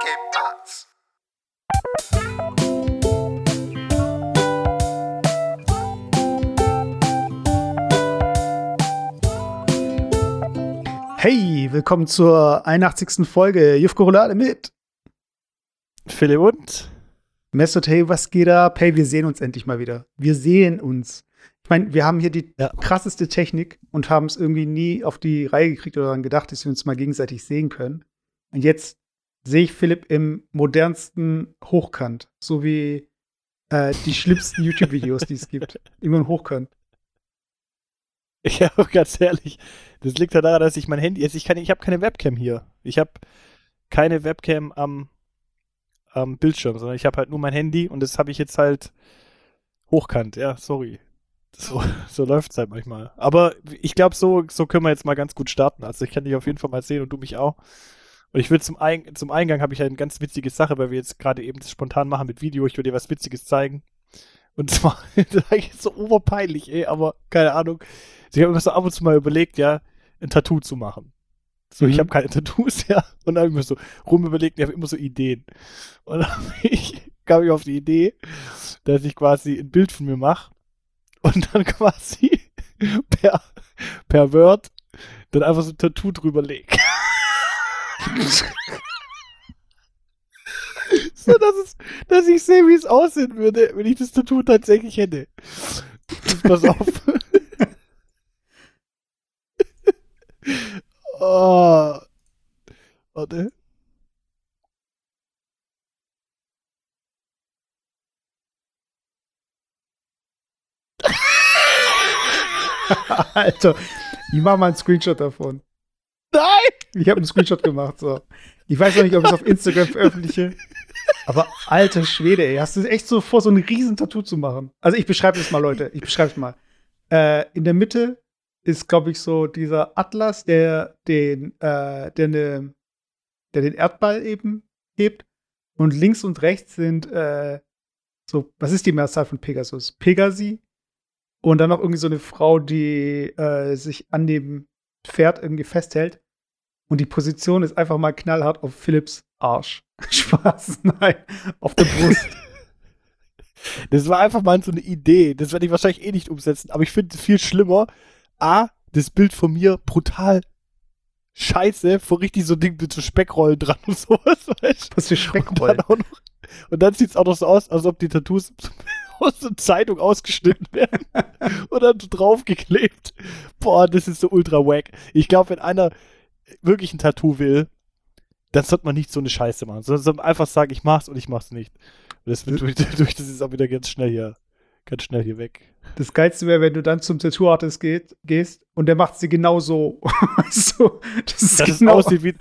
Hey, willkommen zur 81. Folge Jufko Roulade mit Philipp und Mesut. Hey, was geht ab? Hey, wir sehen uns endlich mal wieder. Wir sehen uns. Ich meine, wir haben hier die Ja. krasseste Technik und haben es irgendwie nie auf die Reihe gekriegt oder daran gedacht, dass wir uns mal gegenseitig sehen können. Und jetzt sehe ich Philipp im modernsten Hochkant, so wie äh, die schlimmsten YouTube-Videos, die es gibt. Immer in Hochkant. ja, ganz ehrlich, das liegt ja daran, dass ich mein Handy, jetzt ich kann, ich habe keine Webcam hier. Ich habe keine Webcam am, am Bildschirm, sondern ich habe halt nur mein Handy und das habe ich jetzt halt hochkant. Ja, sorry. So, so läuft es halt manchmal. Aber ich glaube, so, so können wir jetzt mal ganz gut starten. Also ich kann dich auf jeden Fall mal sehen und du mich auch. Und ich will zum, Ein zum Eingang habe ich eine ganz witzige Sache, weil wir jetzt gerade eben das spontan machen mit Video. Ich will dir was Witziges zeigen. Und zwar, das ist eigentlich so oberpeinlich, ey, aber keine Ahnung. Ich habe mir so ab und zu mal überlegt, ja, ein Tattoo zu machen. So, ich Mhm. habe keine Tattoos, ja. Und dann habe ich mir so rumüberlegt, ich habe immer so Ideen. Und dann ich, kam ich auf die Idee, dass ich quasi ein Bild von mir mache und dann quasi per, per Word dann einfach so ein Tattoo drüber lege. so, dass, es, dass ich sehe, wie es aussehen würde, wenn ich das Tattoo tatsächlich hätte. Pass auf. oh. Warte. Alter, ich mach mal einen Screenshot davon. Ich habe einen Screenshot gemacht. So. Ich weiß noch nicht, ob ich es auf Instagram veröffentliche. Aber alter Schwede, ey, hast du echt so vor, so ein riesen Tattoo zu machen? Also ich beschreibe es mal, Leute. Ich beschreibe es mal. Äh, in der Mitte ist, glaube ich, so dieser Atlas, der den, äh, der, ne, der den Erdball eben hebt. Und links und rechts sind äh, so, was ist die Mehrzahl von Pegasus? Pegasi. Und dann noch irgendwie so eine Frau, die äh, sich an dem Pferd irgendwie festhält. Und die Position ist einfach mal knallhart auf Philips Arsch. Spaß, nein, auf der Brust. Das war einfach mal so eine Idee. Das werde ich wahrscheinlich eh nicht umsetzen, aber ich finde es viel schlimmer. A, das Bild von mir brutal scheiße, vor richtig so Ding mit so Speckrollen dran und sowas, weißt Was für Und Speckrollen. dann, auch noch, und dann sieht es auch noch so aus, als ob die Tattoos aus der Zeitung ausgeschnitten werden und dann draufgeklebt. Boah, das ist so ultra wack. Ich glaube, wenn einer wirklich ein Tattoo will, dann sollte man nicht so eine Scheiße machen, sondern soll man einfach sagen, ich mach's und ich mach's nicht. Und das wird durch, durch das ist auch wieder ganz schnell hier, ganz schnell hier weg. Das Geilste wäre, wenn du dann zum Tattoo-Artist geht, gehst und der macht sie genau so. Du, das ist Dass es genau aussieht wie,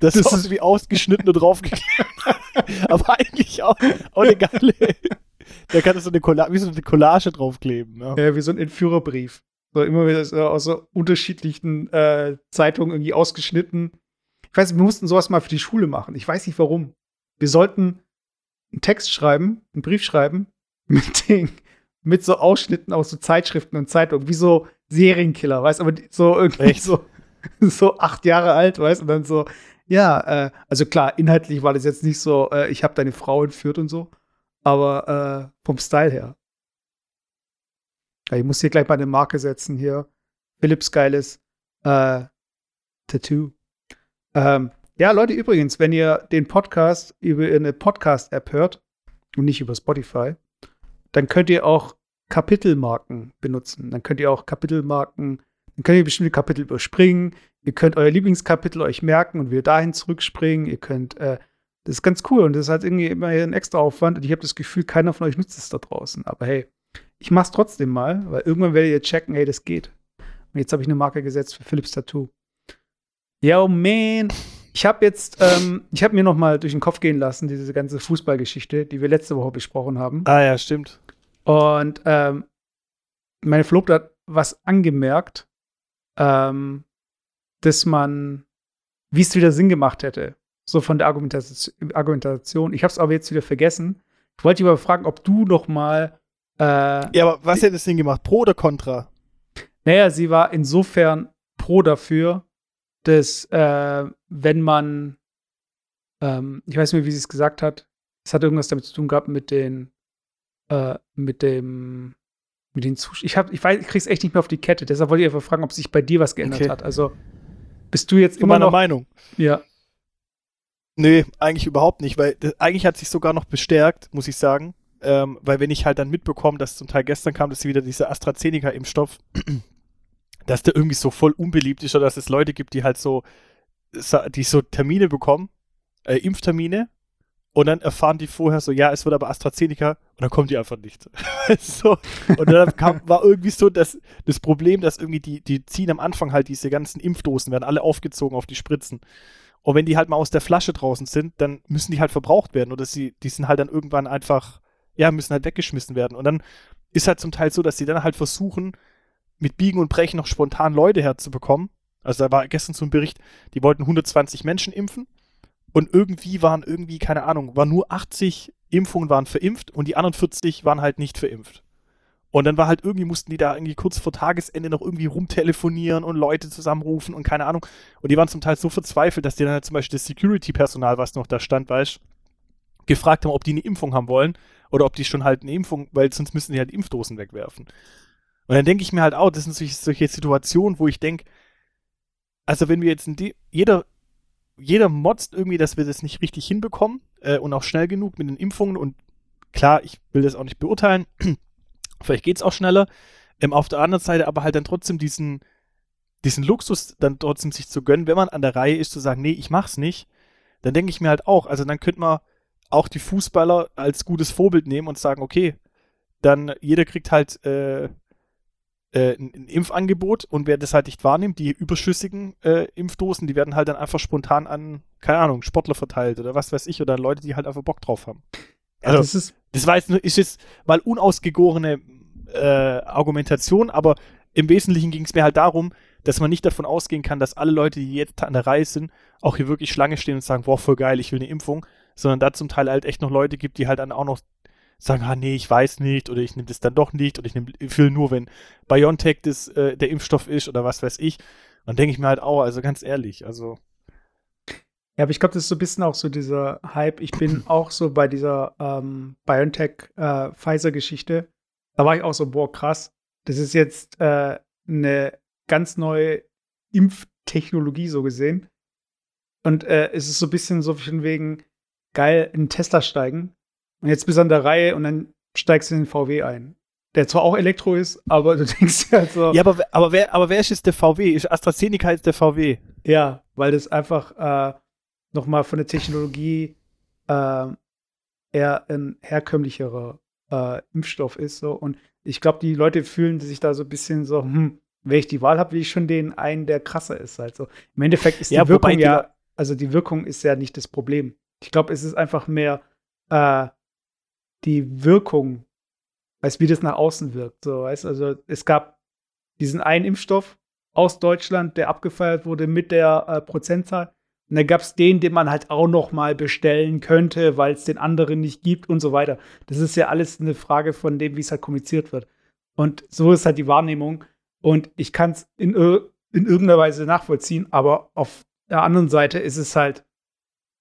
das, Das aussieht wie ausgeschnitten und draufgeklebt. Aber eigentlich auch, auch eine geile. Da kann es so eine Collage, wie so eine Collage draufkleben. ne? Ja. Ja, wie so ein Entführerbrief. So immer wieder so aus so unterschiedlichen äh, Zeitungen irgendwie ausgeschnitten. Ich weiß, wir mussten sowas mal für die Schule machen. Ich weiß nicht warum. Wir sollten einen Text schreiben, einen Brief schreiben mit den, mit so Ausschnitten aus so Zeitschriften und Zeitungen, wie so Serienkiller, weißt aber die- so irgendwie Echt? so, so acht Jahre alt, weißt und dann so, ja, äh, also klar, inhaltlich war das jetzt nicht so, äh, ich habe deine Frau entführt und so, aber äh, vom Style her. Ich muss hier gleich mal eine Marke setzen hier. Philips geiles äh, Tattoo. Ähm, ja, Leute, übrigens, wenn ihr den Podcast über eine Podcast-App hört und nicht über Spotify, dann könnt ihr auch Kapitelmarken benutzen. Dann könnt ihr auch Kapitelmarken, dann könnt ihr bestimmte Kapitel überspringen. Ihr könnt euer Lieblingskapitel euch merken und wieder dahin zurückspringen. Ihr könnt, äh, das ist ganz cool und das ist halt irgendwie immer ein extra Aufwand und ich habe das Gefühl, keiner von euch nutzt es da draußen. Aber hey, ich mach's trotzdem mal, weil irgendwann werdet ihr checken, hey, das geht. Und jetzt habe ich eine Marke gesetzt für Philips Tattoo. Yo, man. Ich habe jetzt, ähm, ich habe mir noch mal durch den Kopf gehen lassen, diese ganze Fußballgeschichte, die wir letzte Woche besprochen haben. Ah ja, stimmt. Und ähm, meine Verlobte hat was angemerkt, ähm, dass man, wie es wieder Sinn gemacht hätte, so von der Argumentation. Argumentation. Ich habe es aber jetzt wieder vergessen. Ich wollte dich aber fragen, ob du noch mal äh, Ja, aber was hätte das Ding gemacht? Pro oder Contra? Naja, sie war insofern pro dafür, dass, äh, wenn man ähm, ich weiß nicht mehr, wie sie es gesagt hat. Es hat irgendwas damit zu tun gehabt mit den, äh, mit dem, mit den Zuschauern. Ich, hab, ich, weiß, ich krieg's echt nicht mehr auf die Kette. Deshalb wollte ich einfach fragen, ob sich bei dir was geändert Okay. hat. Also, bist du jetzt Zu immer meiner noch. Meinung. Ja, Nee, eigentlich überhaupt nicht, weil das, eigentlich hat sich sogar noch bestärkt, muss ich sagen. Ähm, weil wenn ich halt dann mitbekomme, dass zum Teil gestern kam, dass wieder dieser AstraZeneca-Impfstoff, dass der irgendwie so voll unbeliebt ist oder dass es Leute gibt, die halt so, die so Termine bekommen, äh, Impftermine, und dann erfahren die vorher so, ja, es wird aber AstraZeneca und dann kommen die einfach nicht. so, und dann kam, war irgendwie so das, das Problem, dass irgendwie die, die ziehen am Anfang halt diese ganzen Impfdosen, werden alle aufgezogen auf die Spritzen. Und wenn die halt mal aus der Flasche draußen sind, dann müssen die halt verbraucht werden oder sie, die sind halt dann irgendwann einfach, ja, müssen halt weggeschmissen werden. Und dann ist halt zum Teil so, dass sie dann halt versuchen, mit Biegen und Brechen noch spontan Leute herzubekommen. Also da war gestern so ein Bericht, die wollten 120 Menschen impfen und irgendwie waren irgendwie, keine Ahnung, waren nur 80 Impfungen waren verimpft und die anderen 40 waren halt nicht verimpft. Und dann war halt irgendwie, mussten die da irgendwie kurz vor Tagesende noch irgendwie rumtelefonieren und Leute zusammenrufen und keine Ahnung. Und die waren zum Teil so verzweifelt, dass die dann halt zum Beispiel das Security-Personal, was noch da stand, weißt gefragt haben, ob die eine Impfung haben wollen oder ob die schon halt eine Impfung, weil sonst müssen die halt Impfdosen wegwerfen. Und dann denke ich mir halt auch, das sind solche, solche Situationen, wo ich denke, also wenn wir jetzt in die, jeder, jeder motzt irgendwie, dass wir das nicht richtig hinbekommen äh, und auch schnell genug mit den Impfungen und klar, ich will das auch nicht beurteilen, vielleicht geht es auch schneller, ähm, auf der anderen Seite aber halt dann trotzdem diesen, diesen Luxus dann trotzdem sich zu gönnen, wenn man an der Reihe ist, zu sagen, nee, ich mach's nicht, dann denke ich mir halt auch, also dann könnte man auch die Fußballer als gutes Vorbild nehmen und sagen, okay, dann jeder kriegt halt äh, äh, ein, Impfangebot und wer das halt nicht wahrnimmt, die überschüssigen äh, Impfdosen, die werden halt dann einfach spontan an, keine Ahnung, Sportler verteilt oder was weiß ich, oder an Leute, die halt einfach Bock drauf haben. ja Also- das ist. Das war jetzt, nur- ist jetzt mal unausgegorene äh, Argumentation, aber im Wesentlichen ging es mir halt darum, dass man nicht davon ausgehen kann, dass alle Leute, die jetzt an der Reihe sind, auch hier wirklich Schlange stehen und sagen, boah, voll geil, ich will eine Impfung, sondern da zum Teil halt echt noch Leute gibt, die halt dann auch noch sagen, ah nee, ich weiß nicht oder ich nehme das dann doch nicht oder ich nehme ich will nur, wenn BioNTech das, äh, der Impfstoff ist oder was weiß ich. Dann denke ich mir halt auch, also ganz ehrlich, also Ja, aber ich glaube, das ist so ein bisschen auch so dieser Hype. Ich bin auch so bei dieser ähm, BioNTech-Pfizer-Geschichte. da war ich auch so, boah, krass. Das ist jetzt äh, eine ganz neue Impftechnologie, so gesehen. Und äh, es ist so ein bisschen so von wegen geil in Tesla steigen. Und jetzt bist du an der Reihe und dann steigst du in den VW ein. Der zwar auch Elektro ist, aber du denkst dir halt so, Ja, aber, wer- aber, wer, aber wer ist jetzt der VW? Ist AstraZeneca jetzt der VW? Ja, weil das einfach äh, nochmal von der Technologie äh, eher ein herkömmlicherer äh, Impfstoff ist. So. Und ich glaube, die Leute fühlen sich da so ein bisschen so, hm, wenn ich die Wahl habe, will ich schon den einen, der krasser ist. Halt so. Im Endeffekt ist die Ja, wobei Wirkung die ja, also die Wirkung ist ja nicht das Problem. Ich glaube, es ist einfach mehr äh, die Wirkung, weißt wie das nach außen wirkt. So, weißt also es gab diesen einen Impfstoff aus Deutschland, der abgefeiert wurde mit der äh, Prozentzahl. Und dann gab es den, den man halt auch noch mal bestellen könnte, weil es den anderen nicht gibt und so weiter. Das ist ja alles eine Frage von dem, wie es halt kommuniziert wird. Und so ist halt die Wahrnehmung. Und ich kann es in, in irgendeiner Weise nachvollziehen, aber auf der anderen Seite ist es halt,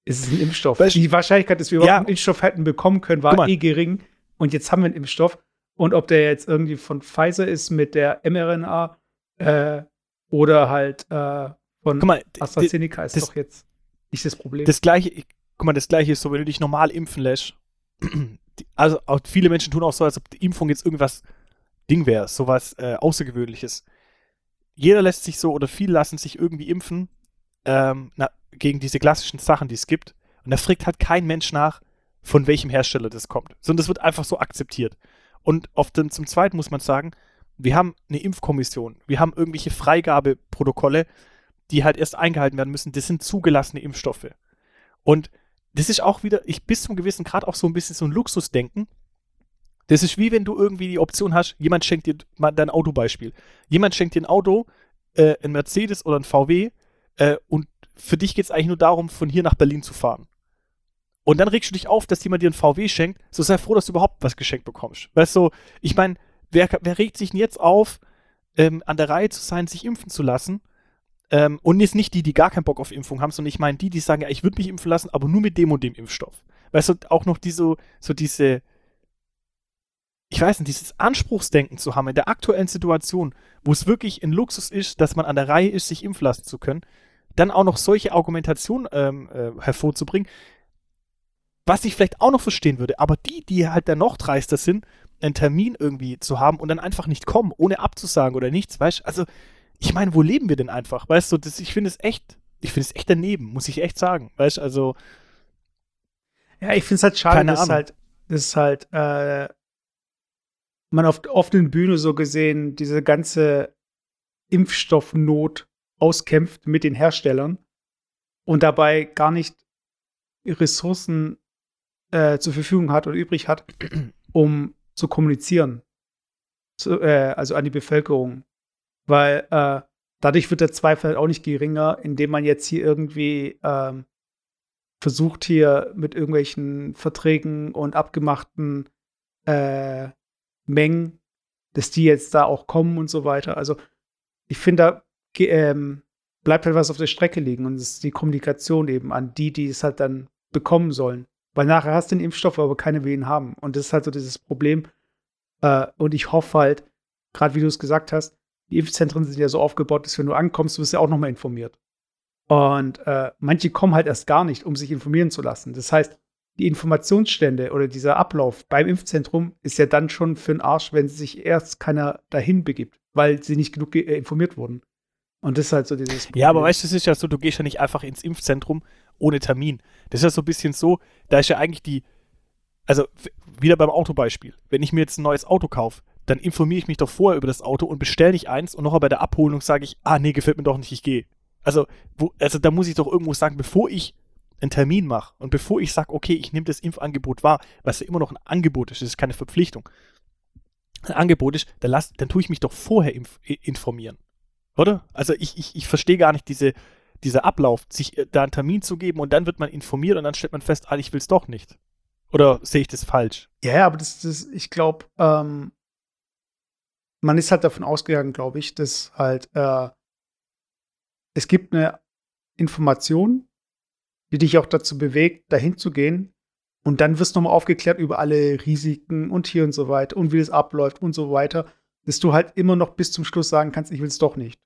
ist es ein Impfstoff. Weißt- die Wahrscheinlichkeit, dass wir überhaupt Ja. einen Impfstoff hätten bekommen können, war eh gering. Und jetzt haben wir einen Impfstoff. Und ob der jetzt irgendwie von Pfizer ist mit der mRNA äh, oder halt äh, von mal, AstraZeneca, ist das- doch jetzt nicht das Problem. das gleiche, ich- guck mal, das gleiche ist so, wenn du dich normal impfen lässt. Also auch viele Menschen tun auch so, als ob die Impfung jetzt irgendwas Ding wäre, sowas äh, Außergewöhnliches. Jeder lässt sich so oder viele lassen sich irgendwie impfen ähm, na, gegen diese klassischen Sachen, die es gibt. Und da fragt halt kein Mensch nach, von welchem Hersteller das kommt, sondern das wird einfach so akzeptiert. Und auf den, zum Zweiten muss man sagen, wir haben eine Impfkommission, wir haben irgendwelche Freigabeprotokolle, die halt erst eingehalten werden müssen. Das sind zugelassene Impfstoffe. Und das ist auch wieder, ich bis zum gewissen Grad auch so ein bisschen so ein Luxusdenken. Das ist wie wenn du irgendwie die Option hast, jemand schenkt dir mal dein Autobeispiel. Jemand schenkt dir ein Auto, äh, ein Mercedes oder ein VW, äh, und für dich geht es eigentlich nur darum, von hier nach Berlin zu fahren. Und dann regst du dich auf, dass jemand dir ein VW schenkt, so sei froh, dass du überhaupt was geschenkt bekommst. Weißt du, ich meine, wer, wer regt sich denn jetzt auf, ähm, an der Reihe zu sein, sich impfen zu lassen, Ähm, und jetzt nicht die, die gar keinen Bock auf Impfung haben, sondern ich meine die, die sagen, ja, ich würde mich impfen lassen, aber nur mit dem und dem Impfstoff. Weißt du, auch noch die so, so diese, ich weiß nicht, dieses Anspruchsdenken zu haben in der aktuellen Situation, wo es wirklich ein Luxus ist, dass man an der Reihe ist, sich impfen lassen zu können, dann auch noch solche Argumentationen ähm, äh, hervorzubringen, was ich vielleicht auch noch verstehen würde, aber die, die halt dann noch dreister sind, einen Termin irgendwie zu haben und dann einfach nicht kommen, ohne abzusagen oder nichts, weißt du? Also, ich meine, wo leben wir denn einfach? Weißt du, das, ich finde es echt, ich finde es echt daneben, muss ich echt sagen, weißt du? Also. Ja, ich finde es halt schade, dass halt, dass halt, äh, man auf der offenen Bühne so gesehen diese ganze Impfstoffnot auskämpft mit den Herstellern und dabei gar nicht Ressourcen äh, zur Verfügung hat oder übrig hat, um zu kommunizieren. Zu, äh, also an die Bevölkerung. Weil äh, dadurch wird der Zweifel halt auch nicht geringer, indem man jetzt hier irgendwie ähm, versucht, hier mit irgendwelchen Verträgen und abgemachten äh, Mengen, dass die jetzt da auch kommen und so weiter. Also ich finde, da ähm, bleibt halt was auf der Strecke liegen und es ist die Kommunikation eben an die, die es halt dann bekommen sollen. Weil nachher hast du den Impfstoff, aber keine Wehen haben. Und das ist halt so dieses Problem. Äh, und ich hoffe halt, gerade wie du es gesagt hast, die Impfzentren sind ja so aufgebaut, dass wenn du ankommst, du wirst ja auch nochmal informiert. Und äh, manche kommen halt erst gar nicht, um sich informieren zu lassen. Das heißt, die Informationsstände oder dieser Ablauf beim Impfzentrum ist ja dann schon für den Arsch, wenn sich erst keiner dahin begibt, weil sie nicht genug äh, informiert wurden. Und das ist halt so dieses. Problem. Ja, aber weißt du, es ist ja so, du gehst ja nicht einfach ins Impfzentrum ohne Termin. Das ist ja so ein bisschen so, da ist ja eigentlich die, also wieder beim Autobeispiel. Wenn ich mir jetzt ein neues Auto kaufe, dann informiere ich mich doch vorher über das Auto und bestelle nicht eins und noch bei der Abholung sage ich, ah nee, gefällt mir doch nicht, ich gehe. Also, wo, also da muss ich doch irgendwo sagen, bevor ich einen Termin mache und bevor ich sage, okay, ich nehme das Impfangebot wahr, was ja immer noch ein Angebot ist, das ist keine Verpflichtung, ein Angebot ist, dann, lass, dann tue ich mich doch vorher informieren. Oder? Also ich, ich, ich verstehe gar nicht diese, dieser Ablauf, sich äh, da einen Termin zu geben und dann wird man informiert und dann stellt man fest, ah, ich will es doch nicht. Oder sehe ich das falsch? Ja, aber das, das ich glaube, ähm, man ist halt davon ausgegangen, glaube ich, dass halt äh, es gibt eine Information, die dich auch dazu bewegt, dahin zu gehen. Und dann wirst du nochmal aufgeklärt über alle Risiken und hier und so weiter und wie es abläuft und so weiter, dass du halt immer noch bis zum Schluss sagen kannst, ich will es doch nicht.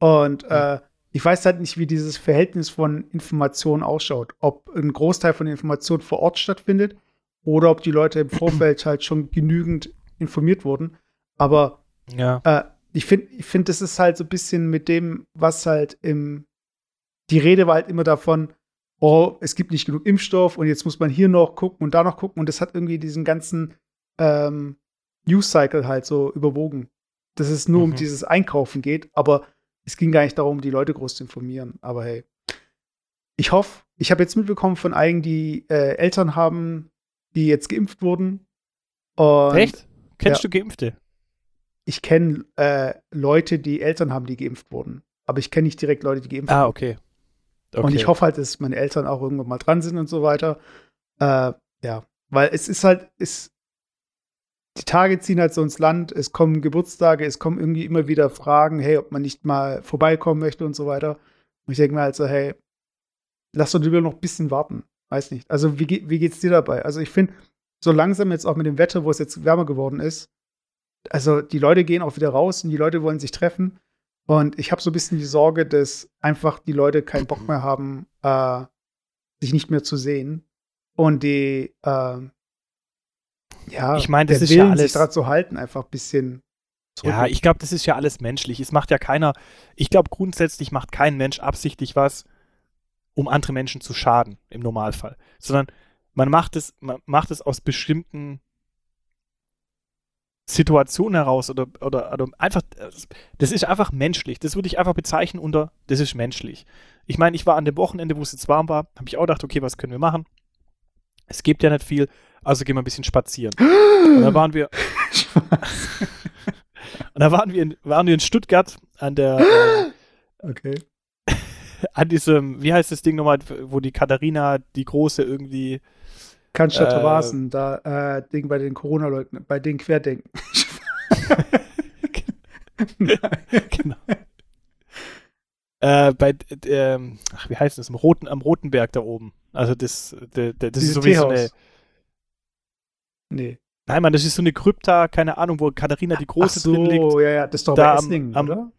Und äh, ich weiß halt nicht, wie dieses Verhältnis von Informationen ausschaut. Ob ein Großteil von Informationen vor Ort stattfindet oder ob die Leute im Vorfeld halt schon genügend informiert wurden. Aber ja. äh, ich finde, ich find, das ist halt so ein bisschen mit dem, was halt im. Die Rede war halt immer davon, oh, es gibt nicht genug Impfstoff und jetzt muss man hier noch gucken und da noch gucken. Und das hat irgendwie diesen ganzen ähm, News-Cycle halt so überwogen. Dass es nur mhm. um dieses Einkaufen geht, aber es ging gar nicht darum, die Leute groß zu informieren. Aber hey, ich hoffe, ich habe jetzt mitbekommen von einigen, die äh, Eltern haben, die jetzt geimpft wurden. Und, Echt? Kennst ja, du Geimpfte? Ich kenne äh, Leute, die Eltern haben, die geimpft wurden. Aber ich kenne nicht direkt Leute, die geimpft ah, wurden. Ah, okay. okay. Und ich hoffe halt, dass meine Eltern auch irgendwann mal dran sind und so weiter. Äh, ja, weil es ist halt, es, die Tage ziehen halt so ins Land, es kommen Geburtstage, es kommen irgendwie immer wieder Fragen, hey, ob man nicht mal vorbeikommen möchte und so weiter. Und ich denke mir halt so, hey, lass doch lieber noch ein bisschen warten. Weiß nicht. Also, wie, wie geht's dir dabei? Also, ich finde, so langsam jetzt auch mit dem Wetter, wo es jetzt wärmer geworden ist, also die Leute gehen auch wieder raus und die Leute wollen sich treffen. Und ich habe so ein bisschen die Sorge, dass einfach die Leute keinen Bock mehr haben, äh, sich nicht mehr zu sehen. Und die, äh, ja, ich meine, das ist Willen, ja alles. sich daran zu halten, einfach ein bisschen. Ja, ich glaube, das ist ja alles menschlich. Es macht ja keiner, ich glaube, grundsätzlich macht kein Mensch absichtlich was, um andere Menschen zu schaden, im Normalfall. Sondern man macht es, man macht es aus bestimmten Situationen heraus oder, oder, oder einfach, das ist einfach menschlich. Das würde ich einfach bezeichnen unter, das ist menschlich. Ich meine, ich war an dem Wochenende, wo es jetzt warm war, habe ich auch gedacht, okay, was können wir machen? Es gibt ja nicht viel, also gehen wir ein bisschen spazieren. Und da waren wir. und da waren wir, in, waren wir in Stuttgart an der. Äh, okay. An diesem, wie heißt das Ding nochmal, wo die Katharina, die Große, irgendwie. Cannstatt äh, da, äh, Ding bei den Corona-Leugnern, bei den Querdenken. genau. Äh, bei, äh, ach, wie heißt das? Am Roten, am Rotenberg da oben. Also das, das, das ist so wie so eine. Nee. Nein, Mann, das ist so eine Krypta, keine Ahnung, wo Katharina die Große Ach so, drin liegt. ja, ja, das ist doch Da bei am- Esslingen, am- oder?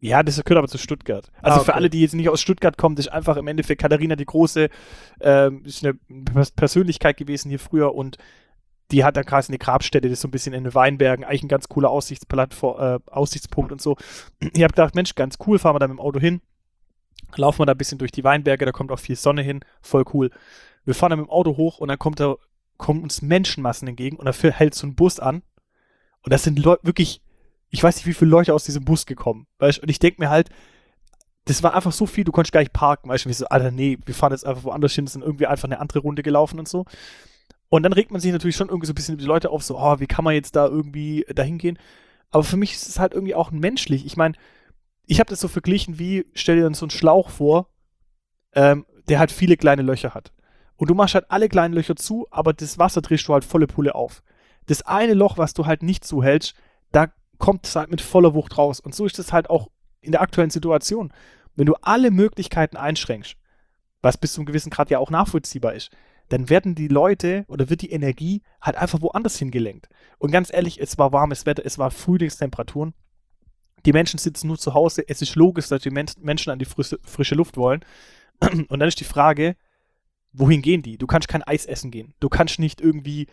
Ja, das gehört aber zu Stuttgart. Also Ah, für okay. alle, die jetzt nicht aus Stuttgart kommen, das ist einfach im Endeffekt Katharina die Große, ähm, ist eine Pers- Persönlichkeit gewesen hier früher und die hat da quasi eine Grabstätte, das ist so ein bisschen in den Weinbergen, eigentlich ein ganz cooler Aussichtsplattform, äh, Aussichtspunkt und so. Ich habe gedacht, Mensch, ganz cool, fahren wir da mit dem Auto hin, laufen wir da ein bisschen durch die Weinberge, da kommt auch viel Sonne hin, voll cool. Wir fahren dann mit dem Auto hoch und dann kommt da, kommen uns Menschenmassen entgegen und dafür hält so ein Bus an und das sind Leute wirklich, ich weiß nicht, wie viele Leute aus diesem Bus gekommen, weißt und ich denke mir halt, das war einfach so viel, du konntest gar nicht parken, weißt du, so, Alter, nee, wir fahren jetzt einfach woanders hin, sind irgendwie einfach eine andere Runde gelaufen und so. Und dann regt man sich natürlich schon irgendwie so ein bisschen über die Leute auf, so, oh, wie kann man jetzt da irgendwie dahin gehen? Aber für mich ist es halt irgendwie auch menschlich. Ich meine, ich habe das so verglichen wie, stell dir dann so einen Schlauch vor, ähm, der halt viele kleine Löcher hat. Und du machst halt alle kleinen Löcher zu, aber das Wasser drehst du halt volle Pulle auf. Das eine Loch, was du halt nicht zuhältst, da kommt es halt mit voller Wucht raus. Und so ist es halt auch in der aktuellen Situation. Wenn du alle Möglichkeiten einschränkst, was bis zu einem gewissen Grad ja auch nachvollziehbar ist, dann werden die Leute oder wird die Energie halt einfach woanders hingelenkt. Und ganz ehrlich, es war warmes Wetter, es war Frühlingstemperaturen. Die Menschen sitzen nur zu Hause. Es ist logisch, dass die Men Menschen an die frische, frische Luft wollen. Und dann ist die Frage, wohin gehen die? Du kannst kein Eis essen gehen. Du kannst nicht irgendwie,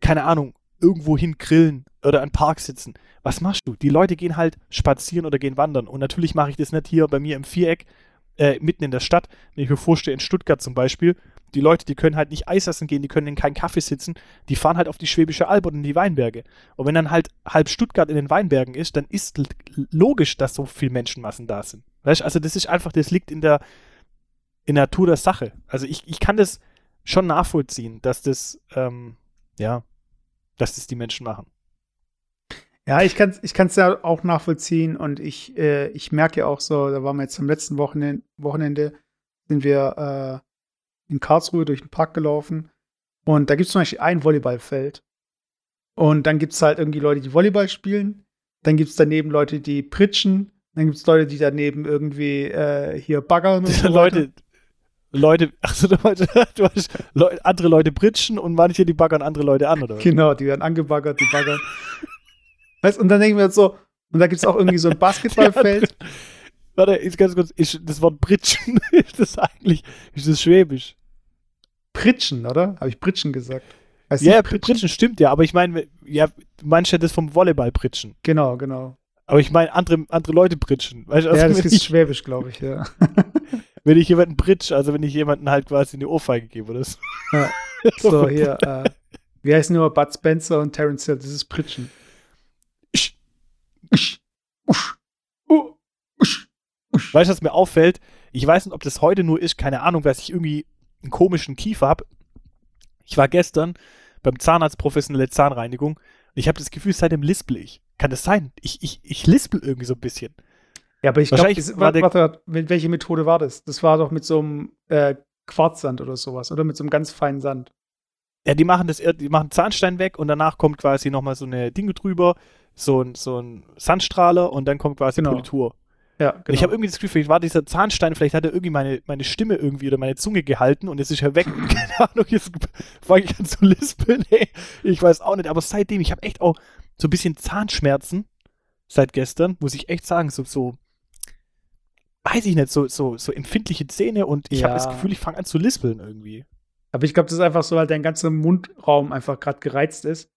keine Ahnung, irgendwo hin grillen oder im Park sitzen. Was machst du? Die Leute gehen halt spazieren oder gehen wandern. Und natürlich mache ich das nicht hier bei mir im Viereck, äh, mitten in der Stadt. Wenn ich mir vorstelle, in Stuttgart zum Beispiel, die Leute, die können halt nicht Eis essen gehen, die können in keinen Kaffee sitzen, die fahren halt auf die Schwäbische Alb und in die Weinberge. Und wenn dann halt halb Stuttgart in den Weinbergen ist, dann ist logisch, dass so viel Menschenmassen da sind. Weißt also das ist einfach, das liegt in der, in der Natur der Sache. Also ich, ich kann das schon nachvollziehen, dass das, ähm, ja, dass das die Menschen machen. Ja, ich kann es ich kann's ja auch nachvollziehen und ich, äh, ich merke auch so, da waren wir jetzt am letzten Wochenende, Wochenende sind wir äh, in Karlsruhe durch den Park gelaufen und da gibt es zum Beispiel ein Volleyballfeld und dann gibt es halt irgendwie Leute, die Volleyball spielen, dann gibt es daneben Leute, die pritschen, dann gibt es Leute, die daneben irgendwie äh, hier baggern und so. Leute, Leute, achso, du meinst, du meinst Leu andere Leute pritschen und manche, die baggern andere Leute an, oder? Genau, die werden angebaggert, die baggern. weißt, und dann denken wir jetzt so, und da gibt es auch irgendwie so ein Basketballfeld. Warte, jetzt ganz kurz, ist das Wort pritschen, ist das eigentlich, ist das schwäbisch? Pritschen, oder? Habe ich Pritschen gesagt? Heißt Ja, pritschen? pritschen stimmt ja, aber ich meine, ja, du meinst ja das vom Volleyball pritschen. Genau, genau. Aber ich meine andere, andere Leute pritschen. Weißt also ja, das ist ich, Schwäbisch, glaube ich, ja. wenn ich jemanden pritsch, also wenn ich jemanden halt quasi eine Ohrfeige gebe oder so. Ja. So, hier, äh, wie heißen nur Bud Spencer und Terence Hill? Das ist Pritschen. Usch, usch, usch. Weißt du, was mir auffällt? Ich weiß nicht, ob das heute nur ist, keine Ahnung, dass ich irgendwie einen komischen Kiefer habe. Ich war gestern beim Zahnarzt professionelle Zahnreinigung und ich habe das Gefühl, seitdem lispel ich. Kann das sein? Ich, ich, ich lispel irgendwie so ein bisschen. Ja, aber ich glaube, warte, warte, mit welche Methode war das? Das war doch mit so einem äh, Quarzsand oder sowas, oder mit so einem ganz feinen Sand. Ja, die machen das, die machen Zahnstein weg und danach kommt quasi nochmal so eine Dinge drüber, so ein, so ein Sandstrahler und dann kommt quasi Genau. Politur. Ja, genau. ich habe irgendwie das Gefühl, vielleicht war dieser Zahnstein, vielleicht hat er irgendwie meine, meine Stimme irgendwie oder meine Zunge gehalten und jetzt ist er weg. Und keine Ahnung, jetzt fange ich an zu lispeln. Ey. Ich weiß auch nicht, aber seitdem, ich habe echt auch so ein bisschen Zahnschmerzen seit gestern, muss ich echt sagen, so, so weiß ich nicht, so, so, so empfindliche Zähne und ich habe Ja. das Gefühl, ich fange an zu lispeln irgendwie. Aber ich glaube, das ist einfach so, weil dein ganzer Mundraum einfach gerade gereizt ist.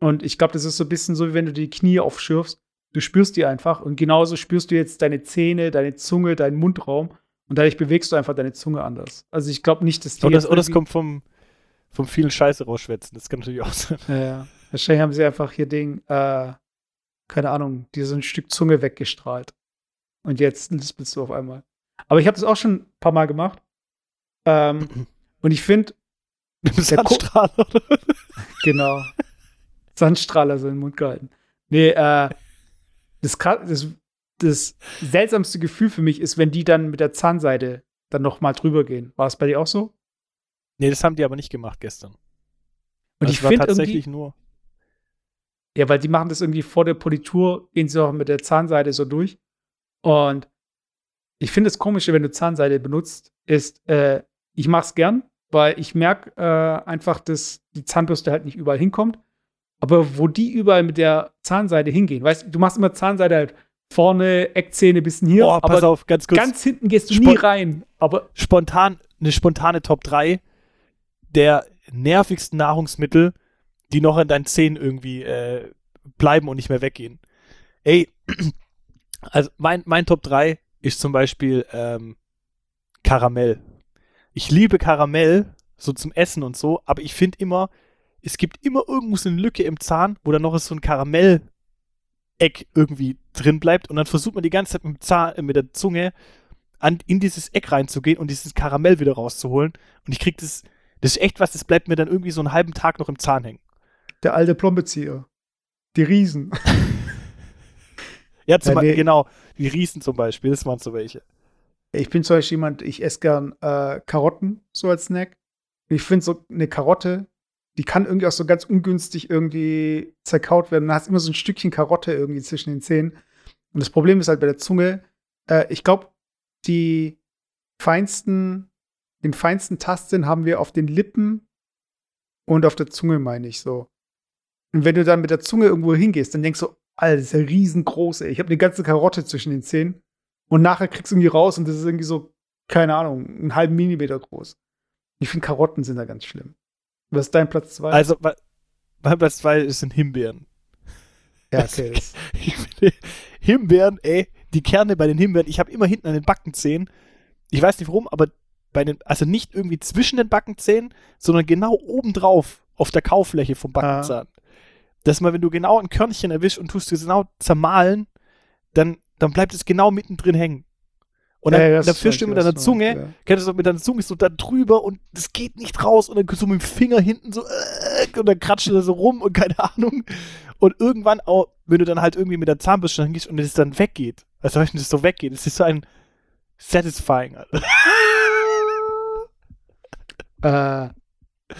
Und ich glaube, das ist so ein bisschen so, wie wenn du die Knie aufschürfst. Du spürst die einfach und genauso spürst du jetzt deine Zähne, deine Zunge, deinen Mundraum und dadurch bewegst du einfach deine Zunge anders. Also ich glaube nicht, dass die Oder oder das irgendwie- kommt vom, vom vielen Scheiße rausschwätzen. Das kann natürlich auch sein. Ja, ja. Wahrscheinlich haben sie einfach hier Ding, äh, keine Ahnung, dir so ein Stück Zunge weggestrahlt. Und jetzt lispelst du auf einmal. Aber ich habe das auch schon ein paar Mal gemacht. Ähm, und ich finde, Sandstrahler, oder? genau, Sandstrahler so in den Mund gehalten. Nee, äh, das, das, das seltsamste Gefühl für mich ist, wenn die dann mit der Zahnseide dann noch mal drüber gehen. War es bei dir auch so? Nee, das haben die aber nicht gemacht gestern. Und Das ich war finde tatsächlich nur. Ja, weil die machen das irgendwie vor der Politur, gehen sie auch mit der Zahnseide so durch. Und ich finde das Komische, wenn du Zahnseide benutzt, ist, äh, ich mach's gern, weil ich merke äh, einfach, dass die Zahnbürste halt nicht überall hinkommt. Aber wo die überall mit der Zahnseide hingehen, weißt du, du machst immer Zahnseide halt vorne, Eckzähne, bisschen hier. Oh, pass aber auf, ganz kurz. ganz hinten gehst du Spon- nie rein. Aber spontan, eine spontane Top 3 der nervigsten Nahrungsmittel, die noch in deinen Zähnen irgendwie äh, bleiben und nicht mehr weggehen. Ey, also mein, mein Top 3 ist zum Beispiel ähm, Karamell. Ich liebe Karamell, so zum Essen und so, aber ich finde immer, es gibt immer irgendwo so eine Lücke im Zahn, wo dann noch so ein Karamelleck irgendwie drin bleibt und dann versucht man die ganze Zeit mit, dem Zahn, äh, mit der Zunge an, in dieses Eck reinzugehen und dieses Karamell wieder rauszuholen. Und ich krieg das, das ist echt was, das bleibt mir dann irgendwie so einen halben Tag noch im Zahn hängen. der alte Plombezieher. Die Riesen. Ja, zum Ja, nee. genau, die Riesen zum Beispiel, das waren so welche. Ich bin zum Beispiel jemand, ich esse gern äh, Karotten so als Snack. Ich finde so eine Karotte, die kann irgendwie auch so ganz ungünstig irgendwie zerkaut werden. Da hast immer so ein Stückchen Karotte irgendwie zwischen den Zähnen. Und das Problem ist halt bei der Zunge, äh, ich glaube, die feinsten, den feinsten Tastsinn haben wir auf den Lippen und auf der Zunge, meine ich so. Und wenn du dann mit der Zunge irgendwo hingehst, dann denkst du, Alter, das ist ja riesengroß, ey. Ich habe eine ganze Karotte zwischen den Zähnen. Und nachher kriegst du irgendwie raus und das ist irgendwie so, keine Ahnung, einen halben Millimeter groß. Ich finde, Karotten sind da ganz schlimm. Was ist dein Platz zwei? Also, wa- mein Platz 2 sind Himbeeren. ja, okay. Das, Himbeeren, ey, die Kerne bei den Himbeeren, ich habe immer hinten an den Backenzähnen, ich weiß nicht warum, aber bei den, also nicht irgendwie zwischen den Backenzähnen, sondern genau obendrauf auf der Kaufläche vom Backenzahn. Dass mal, wenn du genau ein Körnchen erwischst und tust es genau zermahlen, dann, dann bleibt es genau mittendrin hängen. Und dann, Ja, dann fischst du mit deiner Zunge, ja. kennst du mit deiner Zunge so da drüber und das geht nicht raus und dann so mit dem Finger hinten so äh, und dann kratscht du da so rum und keine Ahnung. Und irgendwann auch, wenn du dann halt irgendwie mit der Zahnbürste hingehst und es dann weggeht, also wenn das so weggeht, es ist so ein satisfying. Äh,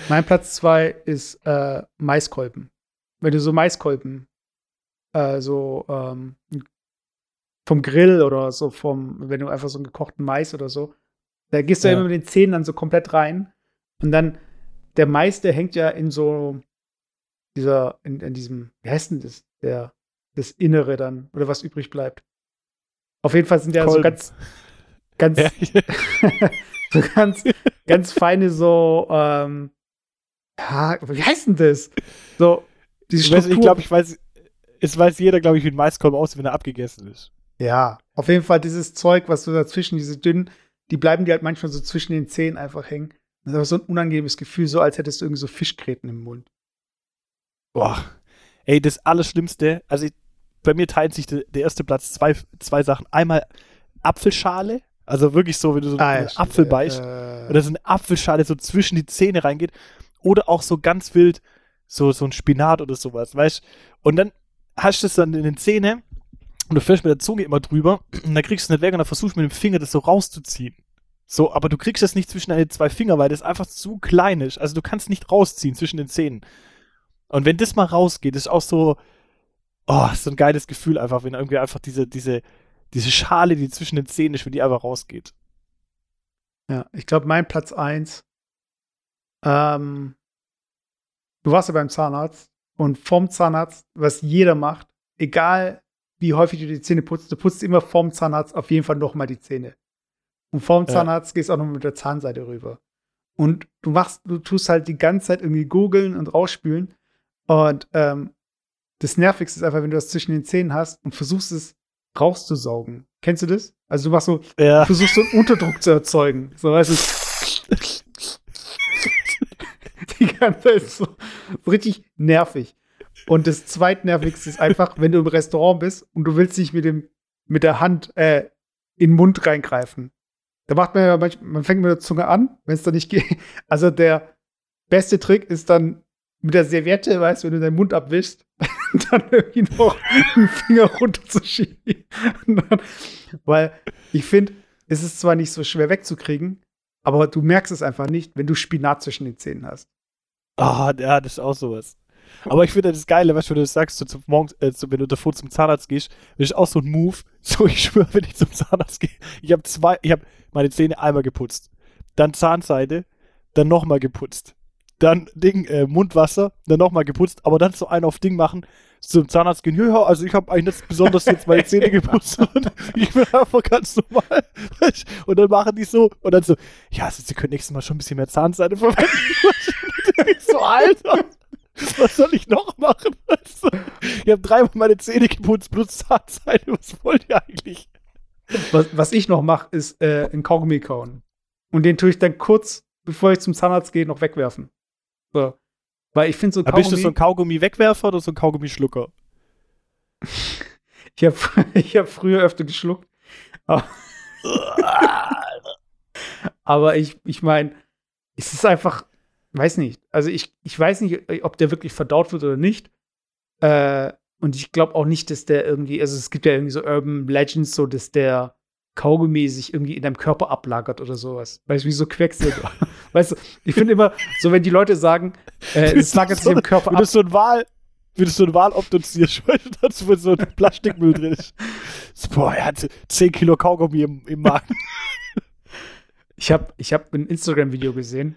mein Platz zwei ist äh, Maiskolben. Wenn du so Maiskolben äh, so ähm, vom Grill oder so vom, wenn du einfach so einen gekochten Mais oder so, da gehst du ja Ja. immer mit den Zähnen dann so komplett rein und dann der Mais, der hängt ja in so dieser, in, in diesem, wie heißt denn das, der, das Innere dann oder was übrig bleibt. Auf jeden Fall sind ja so ganz, ganz, Ja. so ganz, ganz feine so, ähm, ja, wie heißt denn das? So, diese Struktur. ich glaube, ich weiß, es weiß jeder, glaube ich, wie ein Maiskolben aussieht, wenn er abgegessen ist. Ja, auf jeden Fall dieses Zeug, was so dazwischen, diese dünnen, die bleiben dir halt manchmal so zwischen den Zähnen einfach hängen. Das ist aber so ein unangenehmes Gefühl, so als hättest du irgendwie so Fischgräten im Mund. Boah. Ey, das Allerschlimmste, also ich, bei mir teilt sich der, der erste Platz zwei, zwei Sachen. Einmal Apfelschale, also wirklich so, wenn du so einen stimmt. Apfel beißt, Äh, oder so eine Apfelschale so zwischen die Zähne reingeht. Oder auch so ganz wild, so, so ein Spinat oder sowas, weißt Und dann hast du es dann in den Zähnen und du fährst mit der Zunge immer drüber und dann kriegst du es nicht weg und dann versuchst du mit dem Finger das so rauszuziehen. So, aber du kriegst das nicht zwischen deine zwei Finger, weil das einfach zu klein ist. Also du kannst nicht rausziehen zwischen den Zähnen. Und wenn das mal rausgeht, ist auch so, oh, so ein geiles Gefühl einfach, wenn irgendwie einfach diese, diese, diese Schale, die zwischen den Zähnen ist, wenn die einfach rausgeht. Ja, ich glaube, mein Platz eins. Ähm, du warst ja beim Zahnarzt und vom Zahnarzt, was jeder macht, egal wie häufig du die Zähne putzt, du putzt immer vom Zahnarzt auf jeden Fall nochmal die Zähne. Und vom Ja. Zahnarzt gehst auch noch mit der Zahnseite rüber. Und du machst, du tust halt die ganze Zeit irgendwie googeln und rausspülen. Und ähm, das Nervigste ist einfach, wenn du das zwischen den Zähnen hast und versuchst es rauszusaugen. Kennst du das? Also du machst so, Ja. Du versuchst so einen Unterdruck zu erzeugen. So, weißt du. Die ganze Zeit ist so, so richtig nervig. Und das zweitnervigste ist einfach, wenn du im Restaurant bist und du willst nicht mit dem, mit der Hand äh, in den Mund reingreifen. Da macht man ja manchmal, man fängt mit der Zunge an, wenn es dann nicht geht. Also der beste Trick ist dann mit der Serviette, weißt du, wenn du deinen Mund abwischst, dann irgendwie noch einen Finger runterzuschieben. Dann, weil ich finde, es ist zwar nicht so schwer wegzukriegen, aber du merkst es einfach nicht, wenn du Spinat zwischen den Zähnen hast. Ah, ja, das ist auch sowas. Aber ich finde das Geile, weißt du, wenn du das sagst, so zum morgens, äh, so, wenn du davor zum Zahnarzt gehst, das ist auch so ein Move. So, ich schwöre, wenn ich zum Zahnarzt gehe, ich habe zwei, ich habe meine Zähne einmal geputzt, dann Zahnseide, dann nochmal geputzt, dann Ding, äh, Mundwasser, dann nochmal geputzt, aber dann so einen auf Ding machen, zum Zahnarzt gehen, ja, also ich habe eigentlich nicht besonders jetzt meine Zähne geputzt und ich bin einfach ganz normal. Und dann machen die so und dann so, ja, also sie können nächstes Mal schon ein bisschen mehr Zahnseide verwenden. ich so, Alter, was soll ich noch machen? Also, ich habe dreimal meine Zähne geputzt plus Zahnseide, was wollt ihr eigentlich? Was, was ich noch mache, ist äh, ein Kaugummi kauen. Und den tue ich dann kurz, bevor ich zum Zahnarzt gehe, noch wegwerfen. So. Weil ich finde so Kaugummi. Bist du so ein Kaugummi-Wegwerfer oder so ein Kaugummi-Schlucker? ich habe ich hab früher öfter geschluckt. Aber, aber ich, ich meine, es ist einfach, weiß nicht. Also ich, ich weiß nicht, ob der wirklich verdaut wird oder nicht. Äh, und ich glaube auch nicht, dass der irgendwie, also es gibt ja irgendwie so Urban Legends, so dass der Kaugummi sich irgendwie in deinem Körper ablagert oder sowas. Weißt du, wie so Quecksilber. weißt du, ich finde immer, so wenn die Leute sagen, äh, es lagert sich im Körper ab. Wie du so ein Wal, wie du so ein Wal obduzierst, weißt wo so ein Plastikmüll drin ist. So, boah, er hat 10 Kilo Kaugummi im, im Magen. ich habe ich hab ein Instagram-Video gesehen.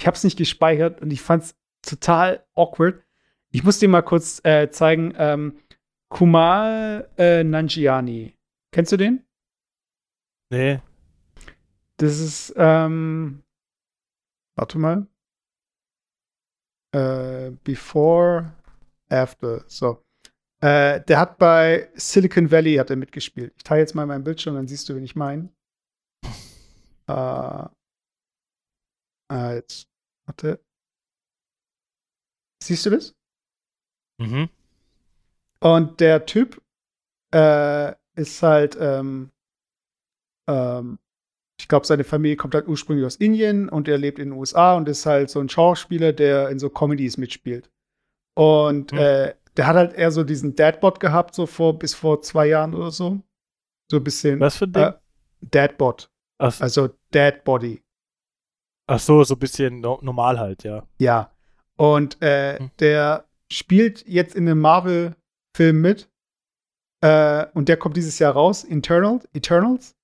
Ich habe es nicht gespeichert und ich fand es total awkward. Ich muss dir mal kurz äh, zeigen. Ähm, Kumal äh, Nanjiani. Kennst du den? Nee. Das ist, ähm, warte mal. Äh, before, after. So. Äh, der hat bei Silicon Valley hat er mitgespielt. Ich teile jetzt mal meinen Bildschirm, dann siehst du, wen ich meine. Äh, äh, jetzt, warte. Siehst du das? Mhm. Und der Typ äh, ist halt ähm, ähm, ich glaube, seine Familie kommt halt ursprünglich aus Indien und er lebt in den USA und ist halt so ein Schauspieler, der in so Comedies mitspielt. Und mhm. äh, der hat halt eher so diesen Dadbot gehabt, so vor bis vor zwei Jahren oder so. So ein bisschen. Was für ein Ding? Äh, Dadbot. Ach. Also Dadbody. Ach so, so ein bisschen no normal halt, ja. Ja. Und äh, mhm. der spielt jetzt in einem Marvel-Film mit. Äh, und der kommt dieses Jahr raus, Internal, Eternals.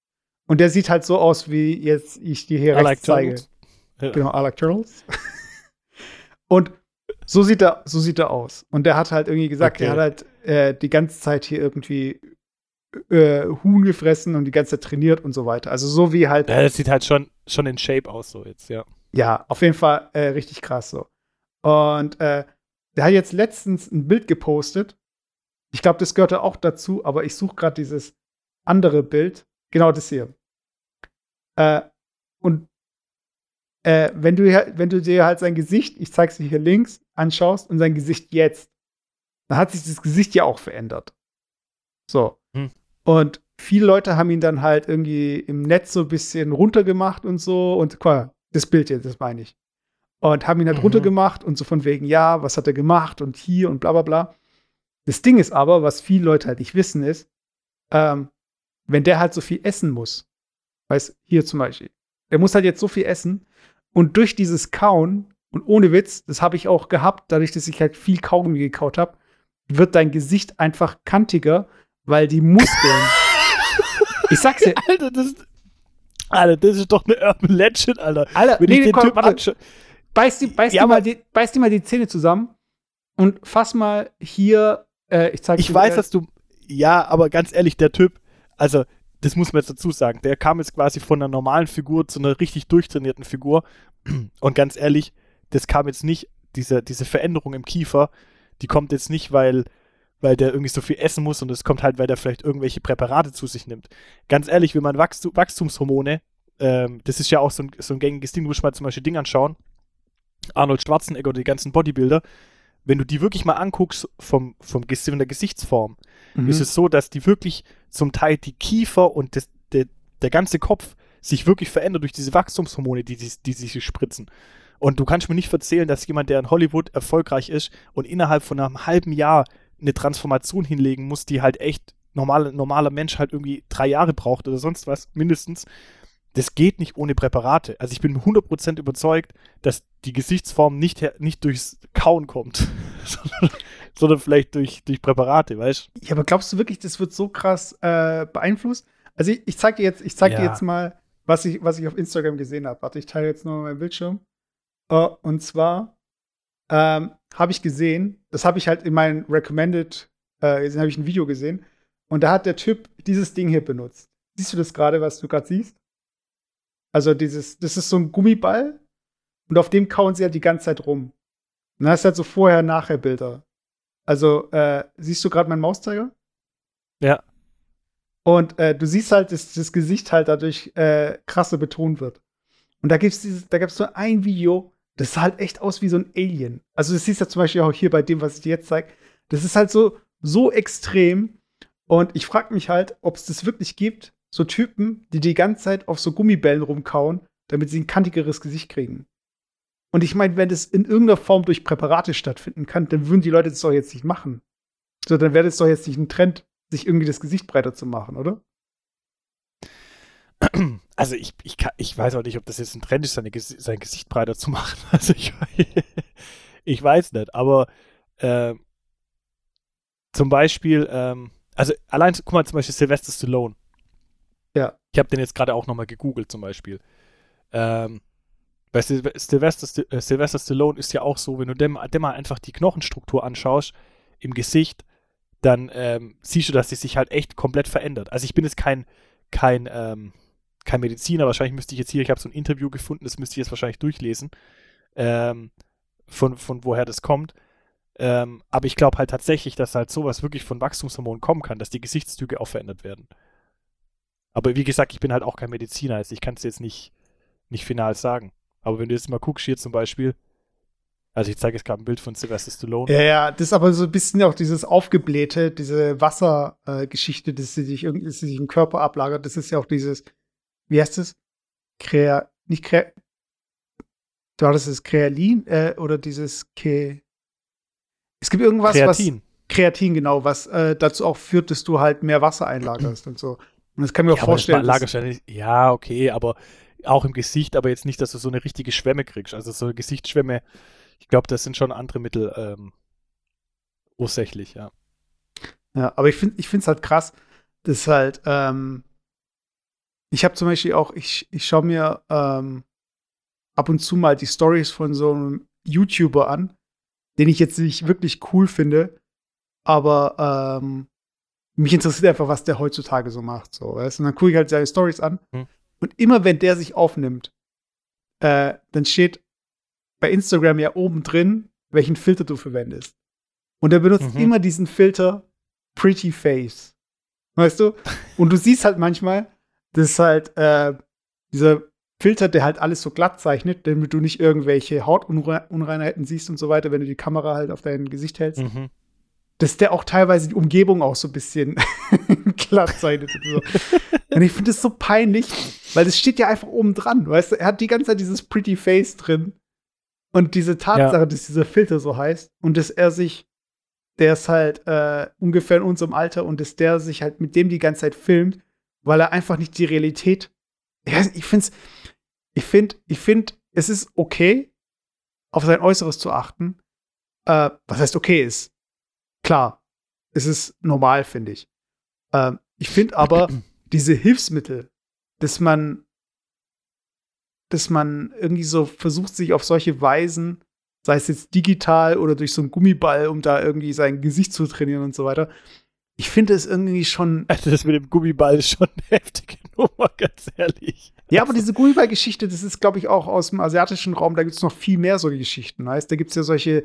Und der sieht halt so aus, wie jetzt ich dir hier I rechts like zeige. Ja. Genau, I like Turtles. und so sieht er, so sieht er aus. Und der hat halt irgendwie gesagt, okay. er hat halt äh, die ganze Zeit hier irgendwie äh, Huhn gefressen und die ganze Zeit trainiert und so weiter. Also so wie halt. Ja, das sieht halt schon, schon in Shape aus, so jetzt, ja. Ja, auf jeden Fall äh, richtig krass so. Und äh, der hat jetzt letztens ein Bild gepostet. Ich glaube, das gehörte auch dazu, aber ich suche gerade dieses andere Bild. Genau das hier. Äh, und äh, wenn, du, wenn du dir halt sein Gesicht, ich zeig's dir hier links, anschaust und sein Gesicht jetzt, dann hat sich das Gesicht ja auch verändert. So. Hm. Und viele Leute haben ihn dann halt irgendwie im Netz so ein bisschen runtergemacht und so. Und guck das Bild jetzt, das meine ich. Und haben ihn halt mhm. runtergemacht und so von wegen, ja, was hat er gemacht und hier und bla bla bla. Das Ding ist aber, was viele Leute halt nicht wissen, ist, ähm, wenn der halt so viel essen muss, Weißt hier zum Beispiel. Er muss halt jetzt so viel essen. Und durch dieses Kauen, und ohne Witz, das habe ich auch gehabt, dadurch, dass ich halt viel Kaugummi gekaut habe, wird dein Gesicht einfach kantiger, weil die Muskeln. ich sag's dir. Alter, das, Alter, das ist doch eine Urban Legend, Alter. Alter, Wenn nee, ich den komm, Typ warte, beiß, die, beiß, ja, die mal die, beiß die mal die Zähne zusammen und fass mal hier. Äh, ich zeig ich weiß, dass du. Ja, aber ganz ehrlich, der Typ, also das muss man jetzt dazu sagen, der kam jetzt quasi von einer normalen Figur zu einer richtig durchtrainierten Figur. Und ganz ehrlich, das kam jetzt nicht, diese, diese Veränderung im Kiefer, die kommt jetzt nicht, weil, weil der irgendwie so viel essen muss und es kommt halt, weil der vielleicht irgendwelche Präparate zu sich nimmt. Ganz ehrlich, wenn man Wachstum, Wachstumshormone, ähm, das ist ja auch so ein, so ein gängiges Ding, du musst mal zum Beispiel Ding anschauen, Arnold Schwarzenegger oder die ganzen Bodybuilder, wenn du die wirklich mal anguckst vom, vom von der Gesichtsform, mhm. ist es so, dass die wirklich zum Teil die Kiefer und das, der, der ganze Kopf sich wirklich verändert durch diese Wachstumshormone, die, die, die sich spritzen. Und du kannst mir nicht erzählen, dass jemand, der in Hollywood erfolgreich ist und innerhalb von einem halben Jahr eine Transformation hinlegen muss, die halt echt normal, normaler Mensch halt irgendwie drei Jahre braucht oder sonst was, mindestens, das geht nicht ohne Präparate. Also ich bin 100% überzeugt, dass die Gesichtsform nicht, nicht durchs Kauen kommt, sondern, sondern, vielleicht durch, durch Präparate, weißt du? Ja, aber glaubst du wirklich, das wird so krass äh, beeinflusst? Also ich, ich zeig dir jetzt, ich zeig ja. dir jetzt mal, was ich, was ich auf Instagram gesehen habe. Warte, ich teile jetzt noch meinen Bildschirm. Uh, und zwar ähm, habe ich gesehen, das habe ich halt in meinen Recommended, äh, habe ich ein Video gesehen, und da hat der Typ dieses Ding hier benutzt. Siehst du das gerade, was du gerade siehst? Also dieses, das ist so ein Gummiball und auf dem kauen sie halt die ganze Zeit rum. Und dann hast du halt so Vorher-Nachher-Bilder. Also, äh, siehst du gerade meinen Mauszeiger? Ja. Und äh, du siehst halt, dass das Gesicht halt dadurch äh, krasser betont wird. Und da gibt's dieses, da gibt's so ein Video, das sah halt echt aus wie so ein Alien. Also, das siehst du ja zum Beispiel auch hier bei dem, was ich dir jetzt zeige. Das ist halt so, so extrem. Und ich frage mich halt, ob es das wirklich gibt, so Typen, die die ganze Zeit auf so Gummibällen rumkauen, damit sie ein kantigeres Gesicht kriegen. Und ich meine, wenn das in irgendeiner Form durch Präparate stattfinden kann, dann würden die Leute das doch jetzt nicht machen. So, dann wäre das doch jetzt nicht ein Trend, sich irgendwie das Gesicht breiter zu machen, oder? Also ich, ich, kann, ich weiß auch nicht, ob das jetzt ein Trend ist, seine, sein Gesicht breiter zu machen. Also ich, ich weiß nicht, aber äh, zum Beispiel, ähm, also allein, guck mal, zum Beispiel Sylvester Stallone. Ja. Ich habe den jetzt gerade auch nochmal gegoogelt zum Beispiel. Ähm, bei Sylvester, äh, Sylvester Stallone ist ja auch so, wenn du dem, dem mal einfach die Knochenstruktur anschaust im Gesicht, dann ähm, siehst du, dass sie sich halt echt komplett verändert. Also ich bin jetzt kein, kein, ähm, kein Mediziner, wahrscheinlich müsste ich jetzt hier, ich habe so ein Interview gefunden, das müsste ich jetzt wahrscheinlich durchlesen, ähm, von, von woher das kommt. Ähm, aber ich glaube halt tatsächlich, dass halt sowas wirklich von Wachstumshormonen kommen kann, dass die Gesichtszüge auch verändert werden. Aber wie gesagt, ich bin halt auch kein Mediziner, also ich kann es jetzt nicht, nicht final sagen. Aber wenn du jetzt mal guckst, hier zum Beispiel, also ich zeige jetzt gerade ein Bild von Sylvester Stallone. Ja, ja, das ist aber so ein bisschen auch dieses Aufgeblähte, diese Wassergeschichte, äh, dass sie sich irgendwie dass sie sich im Körper ablagert. Das ist ja auch dieses, wie heißt es? Krea, nicht Krea, du hattest es Krealin äh, oder dieses Ke. Es gibt irgendwas, Kreatin. was. Kreatin, genau, was äh, dazu auch führt, dass du halt mehr Wasser einlagerst und so. Und das kann ich mir ja, auch vorstellen. Dass, ja, okay, aber auch im Gesicht, aber jetzt nicht, dass du so eine richtige Schwemme kriegst. Also so eine Gesichtsschwämme, ich glaube, das sind schon andere Mittel ähm, ursächlich, ja. Ja, aber ich finde es halt krass, dass halt, ähm, ich habe zum Beispiel auch, ich, ich schaue mir ähm, ab und zu mal die Stories von so einem YouTuber an, den ich jetzt nicht wirklich cool finde, aber ähm, mich interessiert einfach, was der heutzutage so macht. So, weißt? Und dann gucke ich halt seine Stories an. Hm. Und immer wenn der sich aufnimmt, äh, dann steht bei Instagram ja oben drin, welchen Filter du verwendest. Und er benutzt mhm. immer diesen Filter Pretty Face. Weißt du? Und du siehst halt manchmal, dass halt äh, dieser Filter, der halt alles so glatt zeichnet, damit du nicht irgendwelche Hautunreinheiten siehst und so weiter, wenn du die Kamera halt auf dein Gesicht hältst. Mhm dass der auch teilweise die Umgebung auch so ein bisschen glatt zeichnet und so. und ich finde das so peinlich, weil das steht ja einfach oben dran, weißt du? Er hat die ganze Zeit dieses Pretty Face drin und diese Tatsache, ja. dass dieser Filter so heißt und dass er sich, der ist halt äh, ungefähr in unserem Alter und dass der sich halt mit dem die ganze Zeit filmt, weil er einfach nicht die Realität. Ja, ich finde ich finde, ich finde, es ist okay, auf sein Äußeres zu achten. Äh, was heißt okay ist? Klar, es ist normal, finde ich. Ähm, ich finde aber diese Hilfsmittel, dass man, dass man irgendwie so versucht, sich auf solche Weisen, sei es jetzt digital oder durch so einen Gummiball, um da irgendwie sein Gesicht zu trainieren und so weiter. Ich finde es irgendwie schon. Also das mit dem Gummiball ist schon eine heftige Nummer, ganz ehrlich. Ja, aber diese Gummiball-Geschichte, das ist, glaube ich, auch aus dem asiatischen Raum, da gibt es noch viel mehr solche Geschichten. Heißt, da gibt es ja solche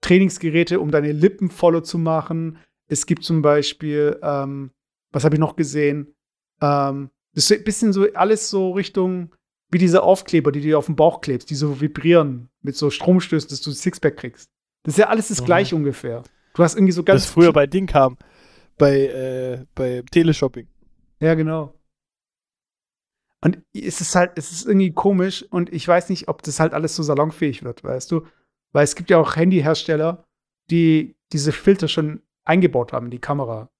Trainingsgeräte, um deine Lippen voller zu machen. Es gibt zum Beispiel, ähm, was habe ich noch gesehen? Ähm, das ist ein bisschen so alles so Richtung wie diese Aufkleber, die du dir auf den Bauch klebst, die so vibrieren mit so Stromstößen, dass du ein Sixpack kriegst. Das ist ja alles das mhm. gleiche ungefähr. Du hast irgendwie so ganz. Das früher bei Ding kam, bei, äh, bei Teleshopping. Ja, genau. Und es ist halt, es ist irgendwie komisch und ich weiß nicht, ob das halt alles so salonfähig wird, weißt du? Weil es gibt ja auch Handyhersteller, die diese Filter schon eingebaut haben in die Kamera.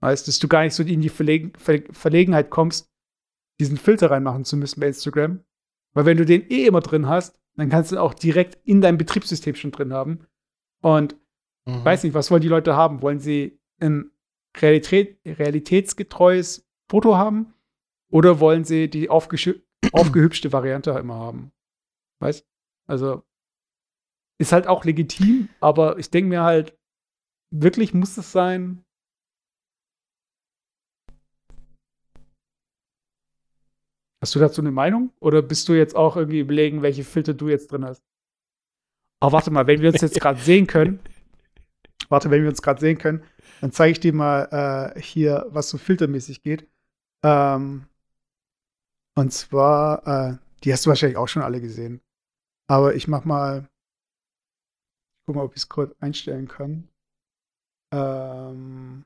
Weißt, dass du gar nicht so in die Verlegen Ver Verlegenheit kommst, diesen Filter reinmachen zu müssen bei Instagram. Weil wenn du den eh immer drin hast, dann kannst du auch direkt in deinem Betriebssystem schon drin haben. Und mhm. weiß nicht, was wollen die Leute haben? Wollen sie ein Realität, realitätsgetreues Foto haben? Oder wollen sie die aufgehübschte Variante immer haben? Weißt? Also ist halt auch legitim, aber ich denke mir halt, wirklich muss es sein? Hast du dazu eine Meinung? Oder bist du jetzt auch irgendwie überlegen, welche Filter du jetzt drin hast? Aber warte mal, wenn wir uns jetzt gerade sehen können, warte, wenn wir uns gerade sehen können, dann zeige ich dir mal äh, hier, was so filtermäßig geht. Ähm, und zwar, äh, die hast du wahrscheinlich auch schon alle gesehen. Aber ich mach mal, guck mal, ob ich es kurz einstellen kann. Ähm,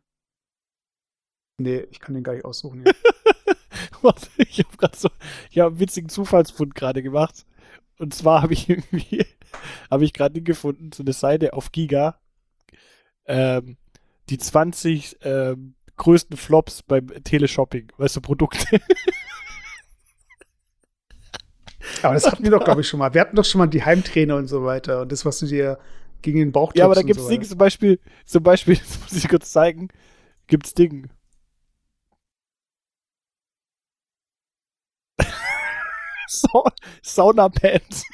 nee, ich kann den gar nicht aussuchen. Warte, ich habe gerade so, ich habe einen witzigen Zufallsfund gerade gemacht. Und zwar habe ich irgendwie, habe ich gerade gefunden, so eine Seite auf Giga, ähm, die 20 ähm, größten Flops beim Teleshopping, weißt du, Produkte. Aber das hatten wir doch, glaube ich, schon mal. Wir hatten doch schon mal die Heimtrainer und so weiter und das, was du dir gegen den Bauch Ja, aber da gibt es so Dinge, zum Beispiel, zum Beispiel, das muss ich kurz zeigen, gibt es Dinge. Sa Sauna-Pants.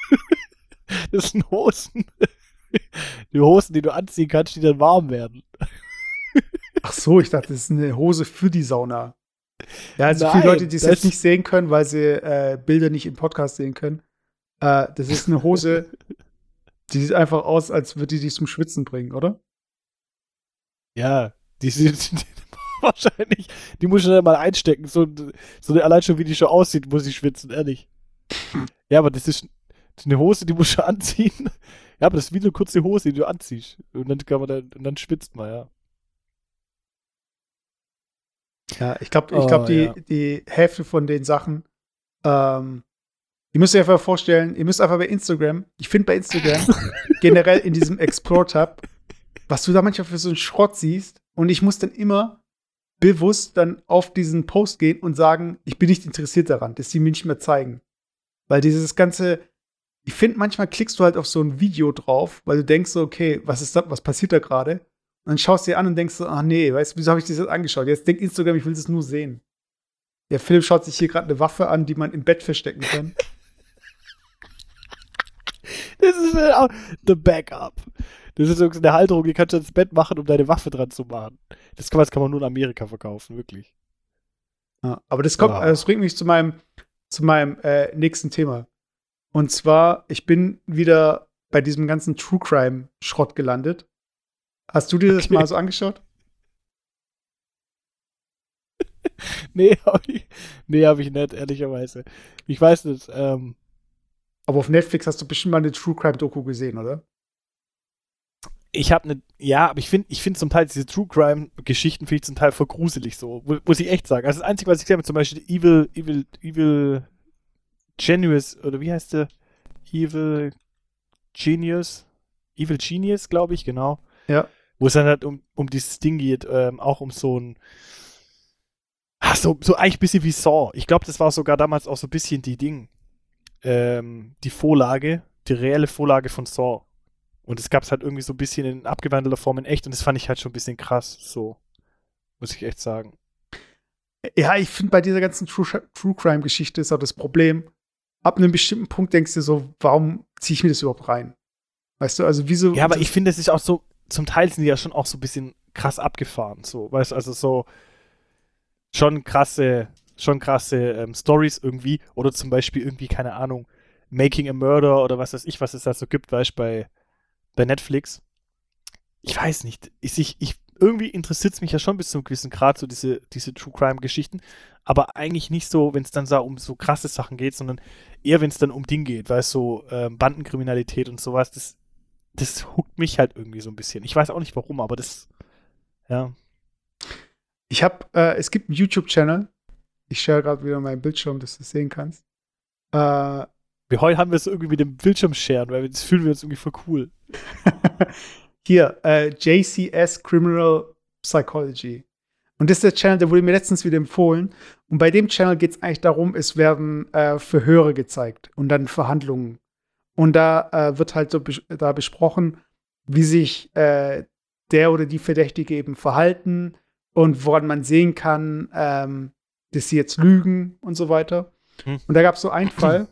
das sind Hosen. Die Hosen, die du anziehen kannst, die dann warm werden. Ach so, ich dachte, das ist eine Hose für die Sauna. Ja, also Nein, viele Leute, die es jetzt nicht sehen können, weil sie äh, Bilder nicht im Podcast sehen können. Äh, das ist eine Hose, die sieht einfach aus, als würde die dich zum Schwitzen bringen, oder? Ja, die sieht wahrscheinlich, die muss ich dann mal einstecken. So, so allein schon, wie die schon aussieht, muss ich schwitzen, ehrlich. Ja, aber das ist, das ist eine Hose, die muss du anziehen. Ja, aber das ist wie eine kurze Hose, die du anziehst. Und dann kann man dann, und dann schwitzt man, ja. Ja, ich glaube, ich glaub, oh, die, ja. die Hälfte von den Sachen, ähm, ihr müsst euch einfach vorstellen, ihr müsst einfach bei Instagram, ich finde bei Instagram, generell in diesem Explore-Tab, was du da manchmal für so einen Schrott siehst, und ich muss dann immer bewusst dann auf diesen Post gehen und sagen, ich bin nicht interessiert daran, dass sie mir nicht mehr zeigen. Weil dieses ganze, ich finde, manchmal klickst du halt auf so ein Video drauf, weil du denkst so, okay, was ist das, was passiert da gerade? Und dann schaust du dir an und denkst so, ach nee, weißt du, wieso habe ich das jetzt angeschaut? Jetzt denkt Instagram, ich will das nur sehen. Der Philipp schaut sich hier gerade eine Waffe an, die man im Bett verstecken kann. Das ist auch the Backup. Das ist eine Halterung, die kannst du ins Bett machen, um deine Waffe dran zu machen. Das kann, das kann man nur in Amerika verkaufen, wirklich. Ja, aber das kommt, oh. das bringt mich zu meinem, zu meinem äh, nächsten Thema. Und zwar, ich bin wieder bei diesem ganzen True Crime Schrott gelandet. Hast du dir das okay. mal so angeschaut? nee, habe ich, nee, hab ich nicht, ehrlicherweise. Ich weiß nicht. Ähm, Aber auf Netflix hast du bestimmt mal eine True Crime Doku gesehen, oder? Ich habe eine, ja, aber ich finde, ich finde zum Teil diese True Crime Geschichten finde ich zum Teil voll gruselig so, muss ich echt sagen. Also das Einzige, was ich gesehen habe, zum Beispiel Evil, Evil, Evil Genius oder wie heißt der? Evil Genius, Evil Genius, glaube ich, genau. Ja wo es dann halt um, um dieses Ding geht, ähm, auch um so ein ach, so, so eigentlich ein bisschen wie Saw. Ich glaube, das war sogar damals auch so ein bisschen die Ding, ähm, die Vorlage, die reelle Vorlage von Saw. Und es gab es halt irgendwie so ein bisschen in abgewandelter Form in echt und das fand ich halt schon ein bisschen krass, so. Muss ich echt sagen. Ja, ich finde bei dieser ganzen True, True Crime Geschichte ist auch das Problem, ab einem bestimmten Punkt denkst du so, warum ziehe ich mir das überhaupt rein? Weißt du, also wieso. Ja, aber ich finde, es ist auch so, zum Teil sind die ja schon auch so ein bisschen krass abgefahren, so, weißt also so schon krasse, schon krasse ähm, Stories irgendwie oder zum Beispiel irgendwie, keine Ahnung, Making a Murder oder was weiß ich, was es da so gibt, weißt bei, bei Netflix. Ich weiß nicht, ich, ich, ich irgendwie interessiert es mich ja schon bis zu einem gewissen Grad, so diese, diese True Crime-Geschichten, aber eigentlich nicht so, wenn es dann so um so krasse Sachen geht, sondern eher, wenn es dann um Ding geht, weißt du, so ähm, Bandenkriminalität und sowas, das das huckt mich halt irgendwie so ein bisschen. Ich weiß auch nicht warum, aber das, ja. Ich habe, äh, es gibt einen YouTube-Channel. Ich share gerade wieder meinen Bildschirm, dass du es sehen kannst. Äh, wir heute haben wir es irgendwie mit dem Bildschirm sharen, weil das fühlen wir uns irgendwie voll cool. Hier, äh, JCS Criminal Psychology. Und das ist der Channel, der wurde mir letztens wieder empfohlen. Und bei dem Channel geht es eigentlich darum, es werden äh, Verhöre gezeigt und dann Verhandlungen. Und da äh, wird halt so bes da besprochen, wie sich äh, der oder die Verdächtige eben verhalten und woran man sehen kann, ähm, dass sie jetzt lügen und so weiter. Hm. Und da gab es so einen Fall,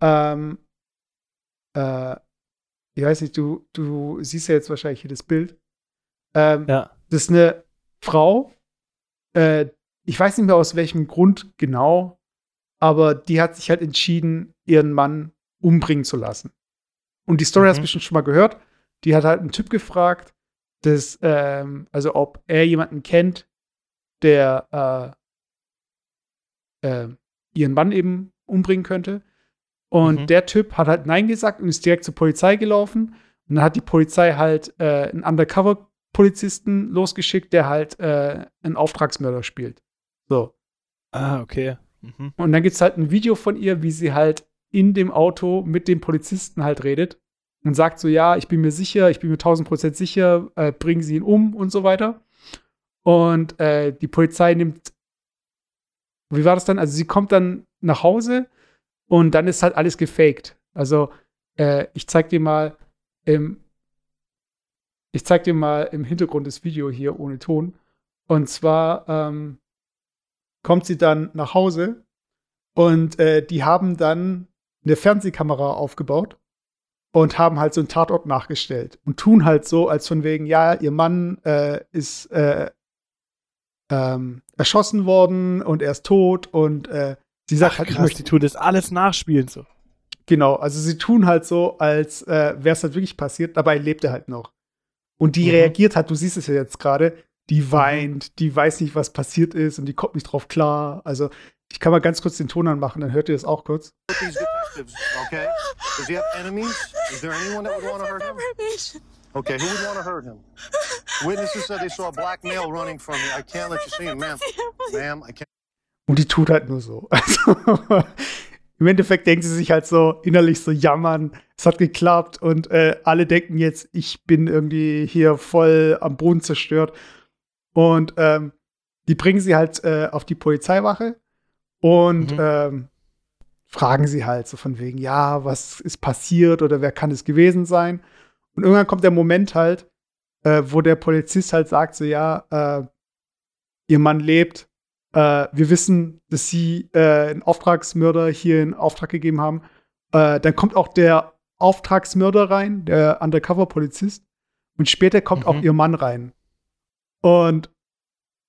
ähm, äh, ich weiß nicht, du, du siehst ja jetzt wahrscheinlich hier das Bild. Ähm, ja. Das ist eine Frau, äh, ich weiß nicht mehr aus welchem Grund genau, aber die hat sich halt entschieden, ihren Mann umbringen zu lassen. Und die Story mhm. hast du bestimmt schon mal gehört. Die hat halt einen Typ gefragt, dass, ähm, also ob er jemanden kennt, der äh, äh, ihren Mann eben umbringen könnte. Und mhm. der Typ hat halt Nein gesagt und ist direkt zur Polizei gelaufen. Und dann hat die Polizei halt äh, einen Undercover-Polizisten losgeschickt, der halt äh, einen Auftragsmörder spielt. So. Ah, okay. Mhm. Und dann gibt es halt ein Video von ihr, wie sie halt in dem Auto mit dem Polizisten halt redet und sagt so, ja, ich bin mir sicher, ich bin mir 1000 Prozent sicher, äh, bringen Sie ihn um und so weiter. Und äh, die Polizei nimmt, wie war das dann? Also sie kommt dann nach Hause und dann ist halt alles gefaked. Also äh, ich zeig dir mal im, ich zeig dir mal im Hintergrund das Video hier ohne Ton. Und zwar ähm, kommt sie dann nach Hause und äh, die haben dann eine Fernsehkamera aufgebaut und haben halt so einen Tatort nachgestellt und tun halt so, als von wegen, ja, ihr Mann äh, ist äh, ähm, erschossen worden und er ist tot und äh, sie sagt Ach, halt, krass, ich möchte. Die tun das alles nachspielen so. Genau, also sie tun halt so, als äh, wäre es halt wirklich passiert, dabei lebt er halt noch. Und die mhm. reagiert halt, du siehst es ja jetzt gerade, die mhm. weint, die weiß nicht, was passiert ist und die kommt nicht drauf klar. Also ich kann mal ganz kurz den Ton anmachen, dann hört ihr das auch kurz. Okay. Does he have enemies? Is there anyone that would want to hurt him? Okay, who would want to hurt him? Witnesses said they saw a black male running from me. I can't let you see him, ma'am. Ma'am, I can't. Und die tut halt nur so. Also, im Endeffekt denkt sie sich halt so innerlich so jammern, es hat geklappt und äh, alle denken jetzt, ich bin irgendwie hier voll am Boden zerstört. Und ähm, die bringen sie halt äh, auf die Polizeiwache und mhm. ähm, fragen sie halt so von wegen, ja, was ist passiert oder wer kann es gewesen sein? Und irgendwann kommt der Moment halt, äh, wo der Polizist halt sagt so, ja, äh, ihr Mann lebt, äh, wir wissen, dass sie äh, einen Auftragsmörder hier in Auftrag gegeben haben. Äh, dann kommt auch der Auftragsmörder rein, der Undercover-Polizist. Und später kommt mhm. auch ihr Mann rein. Und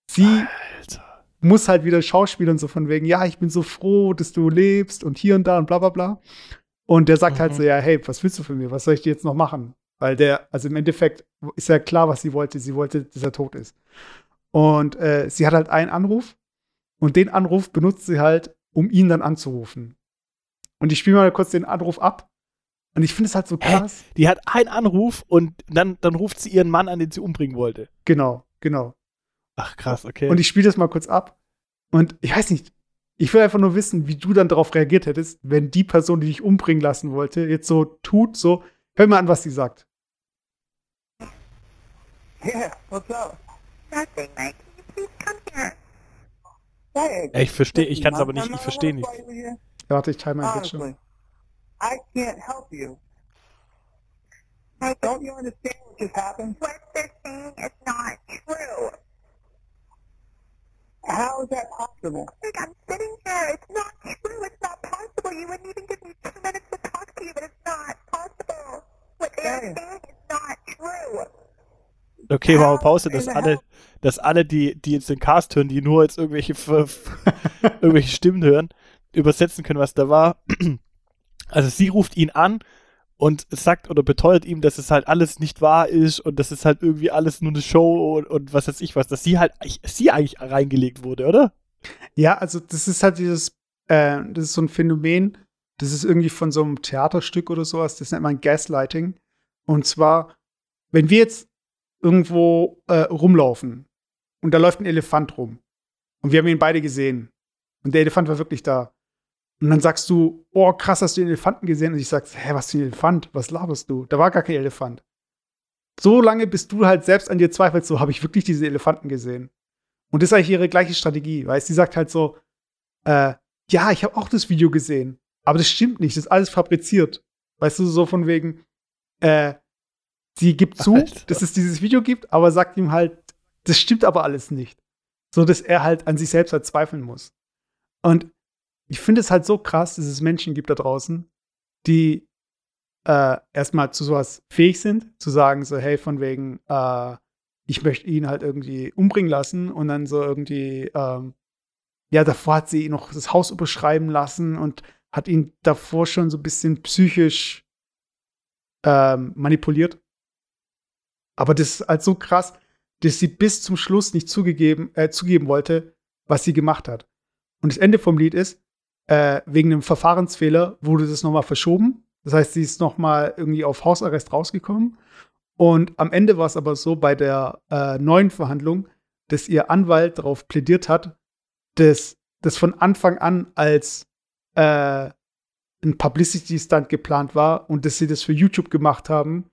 sie Alter. Muss halt wieder schauspielern, so von wegen, ja, ich bin so froh, dass du lebst und hier und da und bla bla bla. Und der sagt halt mhm. halt so, ja, hey, was willst du von mir? Was soll ich dir jetzt noch machen? Weil der, also im Endeffekt ist ja klar, was sie wollte. Sie wollte, dass er tot ist. Und äh, sie hat halt einen Anruf und den Anruf benutzt sie halt, um ihn dann anzurufen. Und ich spiele mal kurz den Anruf ab. Und ich finde es halt so krass. Hä? Die hat einen Anruf und dann, dann ruft sie ihren Mann an, den sie umbringen wollte. Genau, genau. Ach krass, okay. Und ich spiele das mal kurz ab. Und ich weiß nicht, ich will einfach nur wissen, wie du dann darauf reagiert hättest, wenn die Person, die dich umbringen lassen wollte, jetzt so tut, so, hör mal an, was sie sagt. Yeah, what's up? Nothing, Mike. Please come here. Hey, ich verstehe, ich kann es aber nicht, ich verstehe nicht. Ja, warte, ich teile mein Bildschirm. I can't help you. Don't you understand what just happened? What they're saying is not true. How is that possible? Like, I'm sitting here. It's not true. It's not possible. You wouldn't even give me two minutes to talk to you, but it's not possible. What they are saying is not true. Okay, wow, Pause, dass alle, dass alle, die, die jetzt den Cast hören, die nur jetzt irgendwelche, irgendwelche Stimmen hören, übersetzen können, was da war. Also sie ruft ihn an und sagt oder beteuert ihm, dass es halt alles nicht wahr ist und dass es halt irgendwie alles nur eine Show und, und was weiß ich was, dass sie halt sie eigentlich reingelegt wurde, oder? Ja, also das ist halt dieses, äh, das ist so ein Phänomen, das ist irgendwie von so einem Theaterstück oder sowas, das nennt man Gaslighting. Und zwar, wenn wir jetzt irgendwo äh, rumlaufen und da läuft ein Elefant rum und wir haben ihn beide gesehen und der Elefant war wirklich da und dann sagst du, oh krass, hast du den Elefanten gesehen? Und ich sag, hä, was für ein Elefant? Was laberst du? Da war gar kein Elefant. So lange, bis du halt selbst an dir zweifelst, so habe ich wirklich diese Elefanten gesehen. Und das ist eigentlich ihre gleiche Strategie, weil sie sagt halt so, äh, ja, ich habe auch das Video gesehen, aber das stimmt nicht, das ist alles fabriziert. Weißt du, so von wegen, äh, sie gibt zu, Alter. dass es dieses Video gibt, aber sagt ihm halt, das stimmt aber alles nicht. So dass er halt an sich selbst halt zweifeln muss. Und ich finde es halt so krass, dass es Menschen gibt da draußen, die äh, erstmal zu sowas fähig sind, zu sagen, so, hey, von wegen, äh, ich möchte ihn halt irgendwie umbringen lassen und dann so irgendwie, ähm, ja, davor hat sie noch das Haus überschreiben lassen und hat ihn davor schon so ein bisschen psychisch ähm, manipuliert. Aber das ist halt so krass, dass sie bis zum Schluss nicht zugegeben, äh, zugeben wollte, was sie gemacht hat. Und das Ende vom Lied ist, äh, wegen einem Verfahrensfehler wurde das nochmal verschoben. Das heißt, sie ist nochmal irgendwie auf Hausarrest rausgekommen. Und am Ende war es aber so bei der äh, neuen Verhandlung, dass ihr Anwalt darauf plädiert hat, dass das von Anfang an als äh, ein Publicity-Stunt geplant war und dass sie das für YouTube gemacht haben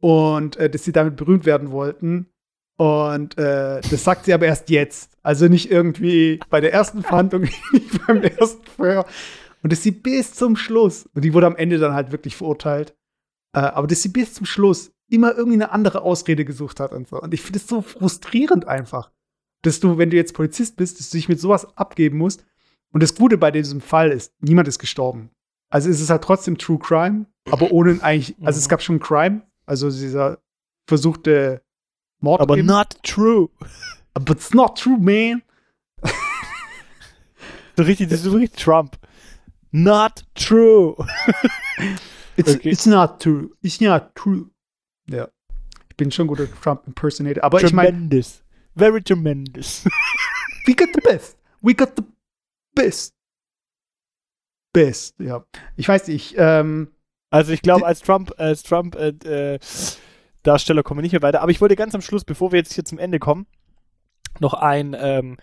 und äh, dass sie damit berühmt werden wollten. Und äh, das sagt sie aber erst jetzt. Also nicht irgendwie bei der ersten Verhandlung, nicht beim ersten Feuer. Und dass sie bis zum Schluss, und die wurde am Ende dann halt wirklich verurteilt, äh, aber dass sie bis zum Schluss immer irgendwie eine andere Ausrede gesucht hat und so. Und ich finde es so frustrierend einfach, dass du, wenn du jetzt Polizist bist, dass du dich mit sowas abgeben musst. Und das Gute bei diesem Fall ist, niemand ist gestorben. Also es ist halt trotzdem True Crime, aber ohne eigentlich, also es mhm. gab schon Crime, also dieser versuchte Mord. Aber eben. not true. But it's not true, man. so richtig, das ist so richtig Trump. Not true. it's, okay. it's not true. It's not true. Ja. Ich bin schon guter Trump-Impersonator. Aber tremendous. ich meine. Very tremendous. we got the best. We got the best. Best, ja. Ich weiß nicht, ähm, Also ich glaube, als Trump, als Trump äh, äh, Darsteller kommen wir nicht mehr weiter. Aber ich wollte ganz am Schluss, bevor wir jetzt hier zum Ende kommen, noch ein, ähm,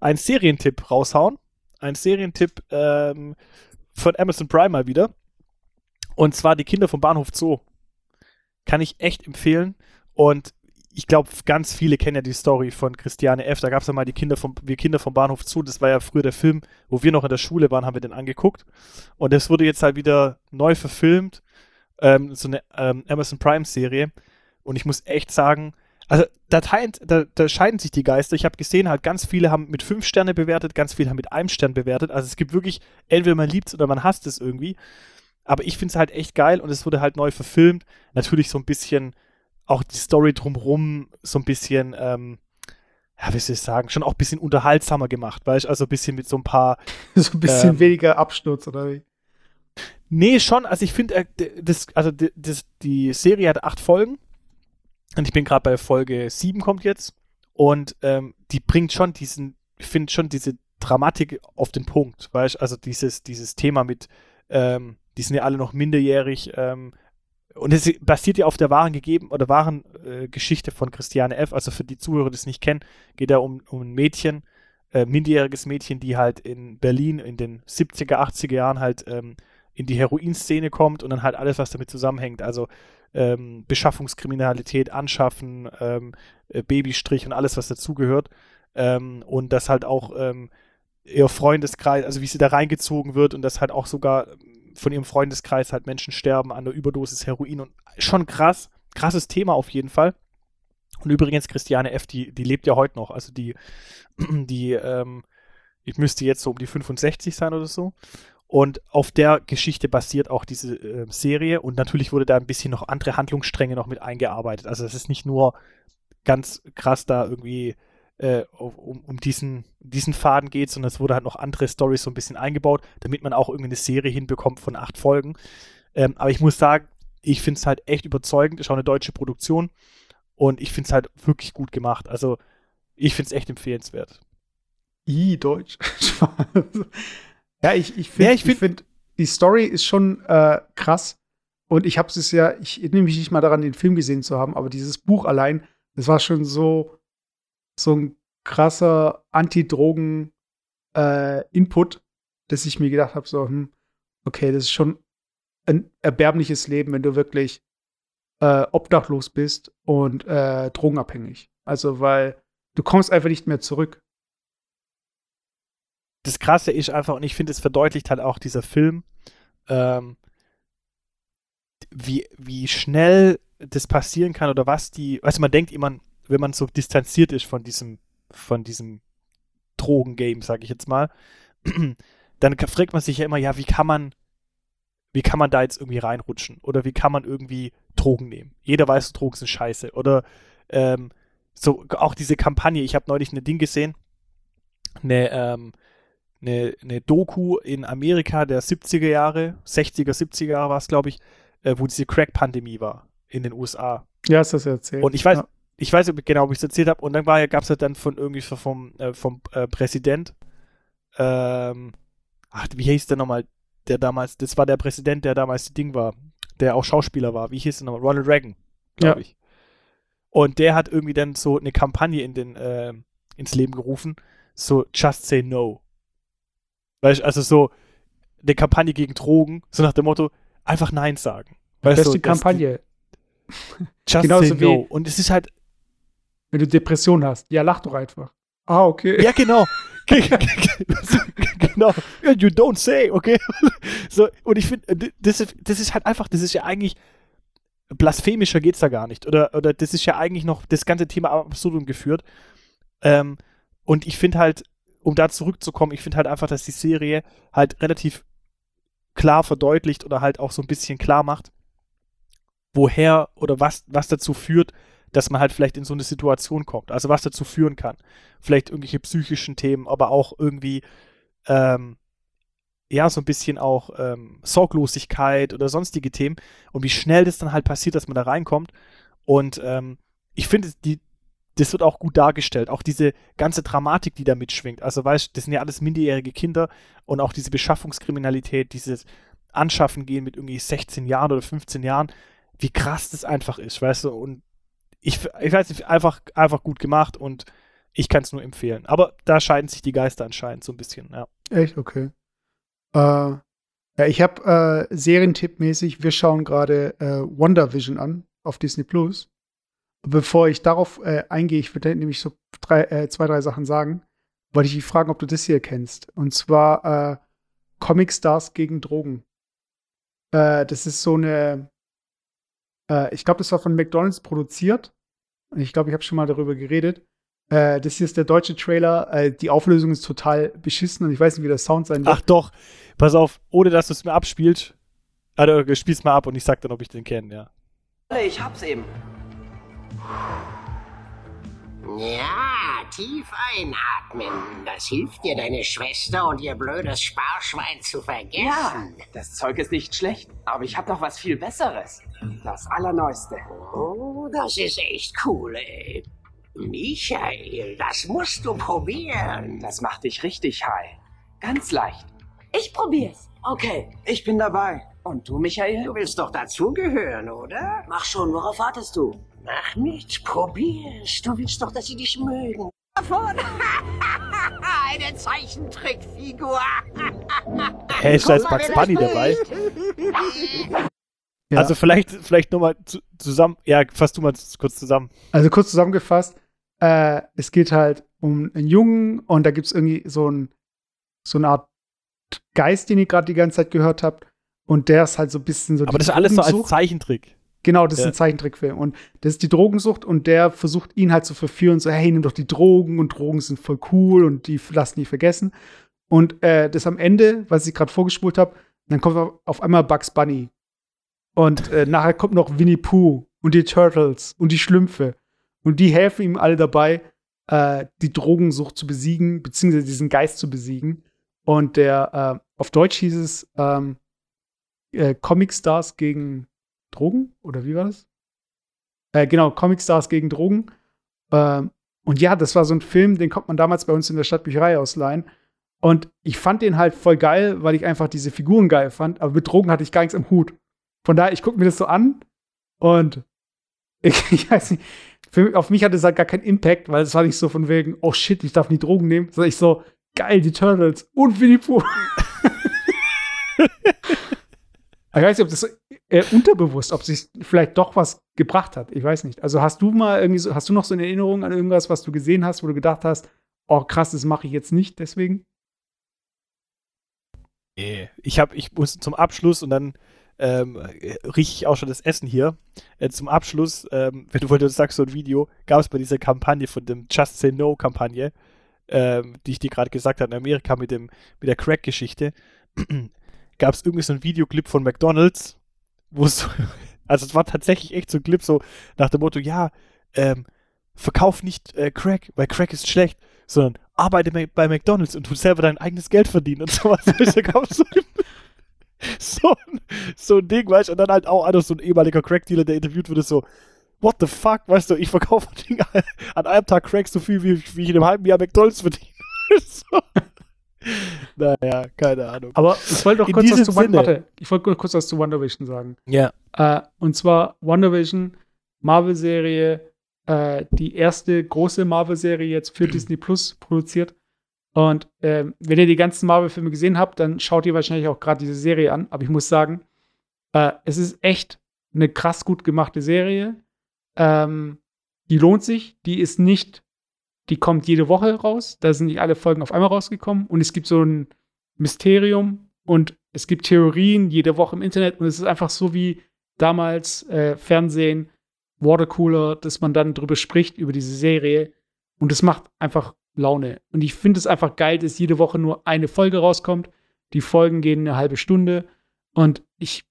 einen Serientipp raushauen. Ein Serientipp ähm, von Amazon Prime mal wieder. Und zwar die Kinder vom Bahnhof Zoo. Kann ich echt empfehlen. Und ich glaube, ganz viele kennen ja die Story von Christiane F. Da gab es ja mal die Kinder vom, wir Kinder vom Bahnhof Zoo. Das war ja früher der Film, wo wir noch in der Schule waren, haben wir den angeguckt. Und das wurde jetzt halt wieder neu verfilmt. Ähm, so eine ähm, Amazon Prime-Serie. Und ich muss echt sagen, also da, teilt, da, da scheiden sich die Geister. Ich habe gesehen, halt ganz viele haben mit fünf Sterne bewertet, ganz viele haben mit einem Stern bewertet. Also es gibt wirklich, entweder man liebt es oder man hasst es irgendwie. Aber ich finde es halt echt geil und es wurde halt neu verfilmt. Natürlich so ein bisschen auch die Story drumherum so ein bisschen, ähm, ja, wie soll ich sagen, schon auch ein bisschen unterhaltsamer gemacht, weißt du? Also ein bisschen mit so ein paar. so ein bisschen ähm, weniger Absturz, oder wie? Nee, schon. Also ich finde, äh, das, also das, die Serie hat acht Folgen und ich bin gerade bei Folge 7 kommt jetzt. Und ähm, die bringt schon diesen, ich finde schon diese Dramatik auf den Punkt, weißt Also dieses, dieses Thema mit, ähm, die sind ja alle noch minderjährig, ähm, und es basiert ja auf der wahren gegeben oder wahren äh, Geschichte von Christiane F. Also für die Zuhörer, die es nicht kennen, geht da um, um ein Mädchen, äh, minderjähriges Mädchen, die halt in Berlin in den 70er, 80er Jahren halt ähm, in die Heroinszene kommt und dann halt alles, was damit zusammenhängt. Also ähm, Beschaffungskriminalität, Anschaffen, ähm, äh, Babystrich und alles, was dazugehört. Ähm, und das halt auch ähm, ihr Freundeskreis, also wie sie da reingezogen wird und das halt auch sogar von ihrem Freundeskreis halt Menschen sterben an der Überdosis Heroin und schon krass, krasses Thema auf jeden Fall. Und übrigens, Christiane F., die, die lebt ja heute noch. Also die, die, ähm, ich müsste jetzt so um die 65 sein oder so. Und auf der Geschichte basiert auch diese äh, Serie. Und natürlich wurde da ein bisschen noch andere Handlungsstränge noch mit eingearbeitet. Also es ist nicht nur ganz krass da irgendwie äh, um, um, diesen, diesen Faden geht, sondern es wurde halt noch andere Stories so ein bisschen eingebaut, damit man auch irgendwie eine Serie hinbekommt von acht Folgen. Ähm, aber ich muss sagen, ich finde es halt echt überzeugend. Ist auch eine deutsche Produktion und ich finde es halt wirklich gut gemacht. Also ich finde es echt empfehlenswert. I, Deutsch. Ja, ich, ich finde, ja, ich find, find, die Story ist schon äh, krass. Und ich habe es ja, ich erinnere mich nicht mal daran, den Film gesehen zu haben, aber dieses Buch allein, das war schon so, so ein krasser Anti-Drogen-Input, äh, dass ich mir gedacht habe, so, hm, okay, das ist schon ein erbärmliches Leben, wenn du wirklich äh, obdachlos bist und äh, drogenabhängig. Also, weil du kommst einfach nicht mehr zurück. Das Krasse ist einfach, und ich finde, es verdeutlicht halt auch dieser Film, ähm, wie, wie schnell das passieren kann oder was die, du, man denkt immer, wenn man so distanziert ist von diesem, von diesem Drogengame, sag ich jetzt mal, dann fragt man sich ja immer, ja, wie kann man, wie kann man da jetzt irgendwie reinrutschen? Oder wie kann man irgendwie Drogen nehmen? Jeder weiß, Drogen sind scheiße. Oder ähm, so auch diese Kampagne, ich habe neulich ein Ding gesehen, eine, ähm, eine, eine Doku in Amerika der 70er Jahre, 60er, 70er Jahre war es, glaube ich, äh, wo diese Crack-Pandemie war in den USA. Ja, hast du das erzählt. Und ich weiß, ja. ich weiß genau, ob ich es erzählt habe. Und dann gab es halt dann von irgendwie vom, äh, vom äh, Präsident, ähm, ach, wie hieß der nochmal, der damals, das war der Präsident, der damals das Ding war, der auch Schauspieler war. Wie hieß der nochmal? Ronald Reagan, glaube Ja. ich. Und der hat irgendwie dann so eine Kampagne in den, äh, ins Leben gerufen, so Just Say No. Weißt du, also so eine Kampagne gegen Drogen, so nach dem Motto, einfach Nein sagen. Weißt Beste du, Kampagne. Just Genauso Say wie- No. Und es ist halt, Wenn du Depression hast, ja, lach doch einfach. Ah, okay. Ja, genau. genau. You don't say, okay? So, und ich finde, das ist, das ist halt einfach, das ist ja eigentlich, blasphemischer geht's da gar nicht. Oder, oder das ist ja eigentlich noch das ganze Thema absurdum geführt. Ähm, und ich finde halt, um da zurückzukommen, ich finde halt einfach, dass die Serie halt relativ klar verdeutlicht oder halt auch so ein bisschen klar macht, woher oder was, was dazu führt, dass man halt vielleicht in so eine Situation kommt. Also was dazu führen kann. Vielleicht irgendwelche psychischen Themen, aber auch irgendwie ähm, ja, so ein bisschen auch ähm, Sorglosigkeit oder sonstige Themen und wie schnell das dann halt passiert, dass man da reinkommt. Und ähm, ich finde, die, das wird auch gut dargestellt. Auch diese ganze Dramatik, die da mitschwingt. Also, weißt das sind ja alles minderjährige Kinder und auch diese Beschaffungskriminalität, dieses Anschaffen gehen mit irgendwie 16 Jahren oder 15 Jahren, wie krass das einfach ist, weißt du? Und ich, ich weiß nicht, einfach, einfach gut gemacht und ich kann es nur empfehlen. Aber da scheiden sich die Geister anscheinend so ein bisschen, ja. Echt? Okay. Äh, ja, ich habe äh, Serientipp-mäßig, wir schauen gerade äh, WandaVision an auf Disney Plus. Bevor ich darauf äh, eingehe, ich würde nämlich so drei, äh, zwei, drei Sachen sagen, wollte ich dich fragen, ob du das hier kennst. Und zwar äh, Comic Stars gegen Drogen. Äh, das ist so eine, äh, ich glaube, das war von McDonalds produziert. Und ich glaube, ich habe schon mal darüber geredet. Äh, das hier ist der deutsche Trailer. Äh, die Auflösung ist total beschissen und ich weiß nicht, wie der Sound sein wird. Ach doch, pass auf, ohne dass du es mir abspielst. Also, du spielst mal ab und ich sag dann, ob ich den kenne, ja. Ich hab's eben. Ja, tief einatmen. Das hilft dir, deine Schwester und ihr blödes Sparschwein zu vergessen. Ja, das Zeug ist nicht schlecht, aber ich hab noch was viel Besseres. Das Allerneueste. Oh, das ist echt cool, ey. Michael, das musst du probieren. Das macht dich richtig high. Ganz leicht. Ich probier's. Okay, Ich bin dabei. Und du, Michael? Du willst doch dazugehören, oder? mach schon, worauf wartest du? Mach nichts, probier's. Du willst doch, dass sie dich mögen. Davon. Eine Zeichentrickfigur. Hä, ist da jetzt Bugs Bunny dabei? Ja. Also vielleicht, vielleicht nochmal zu, zusammen, ja, fass du mal kurz zusammen. Also kurz zusammengefasst, äh, es geht halt um einen Jungen und da gibt es irgendwie so, ein, so eine Art Geist, den ihr gerade die ganze Zeit gehört habt. Und der ist halt so ein bisschen so Aber das ist alles so als. Zeichentrick. Genau, das ist Ja. ein Zeichentrickfilm. Und das ist die Drogensucht und der versucht ihn halt zu verführen, so, hey, nimm doch die Drogen und Drogen sind voll cool und die lassen nie vergessen. Und äh, das am Ende, was ich gerade vorgespult habe, dann kommt auf- auf einmal Bugs Bunny. Und äh, nachher kommt noch Winnie Pooh und die Turtles und die Schlümpfe. Und die helfen ihm alle dabei, äh, die Drogensucht zu besiegen, beziehungsweise diesen Geist zu besiegen. Und der, äh, auf Deutsch hieß es ähm, äh, Comic Stars gegen Drogen? Oder wie war das? Äh, genau, Comic Stars gegen Drogen. Ähm, und ja, das war so ein Film, den konnte man damals bei uns in der Stadtbücherei ausleihen. Und ich fand den halt voll geil, weil ich einfach diese Figuren geil fand. Aber mit Drogen hatte ich gar nichts am Hut. Von daher, ich gucke mir das so an und ich, ich weiß nicht, für, auf mich hatte es halt gar keinen Impact, weil es war nicht so von wegen, oh shit, ich darf nie Drogen nehmen, sondern ich so, geil, die Turtles und Winnie Pooh. ich weiß nicht, ob das äh, unterbewusst, ob sich vielleicht doch was gebracht hat. Ich weiß nicht. Also hast du mal irgendwie so, hast du noch so eine Erinnerung an irgendwas, was du gesehen hast, wo du gedacht hast, oh krass, das mache ich jetzt nicht, deswegen? Nee. Ich habe, ich muss zum Abschluss und dann ähm, rieche ich auch schon das Essen hier. Äh, zum Abschluss, ähm, wenn du wolltest, sagst so ein Video, gab es bei dieser Kampagne von dem Just Say No Kampagne, ähm, die ich dir gerade gesagt habe, in Amerika mit dem mit der Crack-Geschichte, gab es irgendwie so ein Videoclip von McDonalds, wo es so, also es war tatsächlich echt so ein Clip so nach dem Motto, ja, ähm, verkauf nicht äh, Crack, weil Crack ist schlecht, sondern arbeite bei McDonalds und tu selber dein eigenes Geld verdienen und sowas. so, so, so ein Ding, weißt du, und dann halt auch einer, so ein ehemaliger Crack-Dealer, der interviewt wurde, so, what the fuck, weißt du, ich verkaufe an einem Tag Crack so viel, wie, wie ich in einem halben Jahr McDonalds verdiene. so. Naja, keine Ahnung. Aber ich wollte doch kurz was zu Wonder, warte, ich wollte kurz was zu WandaVision sagen. Ja. Äh, und zwar WandaVision, Marvel-Serie, äh, die erste große Marvel-Serie jetzt für Disney Plus produziert. Und äh, wenn ihr die ganzen Marvel-Filme gesehen habt, dann schaut ihr wahrscheinlich auch gerade diese Serie an. Aber ich muss sagen, äh, es ist echt eine krass gut gemachte Serie. Ähm, die lohnt sich. Die ist nicht, die kommt jede Woche raus. Da sind nicht alle Folgen auf einmal rausgekommen. Und es gibt so ein Mysterium und es gibt Theorien jede Woche im Internet. Und es ist einfach so wie damals äh, Fernsehen, Watercooler, dass man dann drüber spricht, über diese Serie. Und es macht einfach Laune. Und ich finde es einfach geil, dass jede Woche nur eine Folge rauskommt. Die Folgen gehen eine halbe Stunde. Und ich,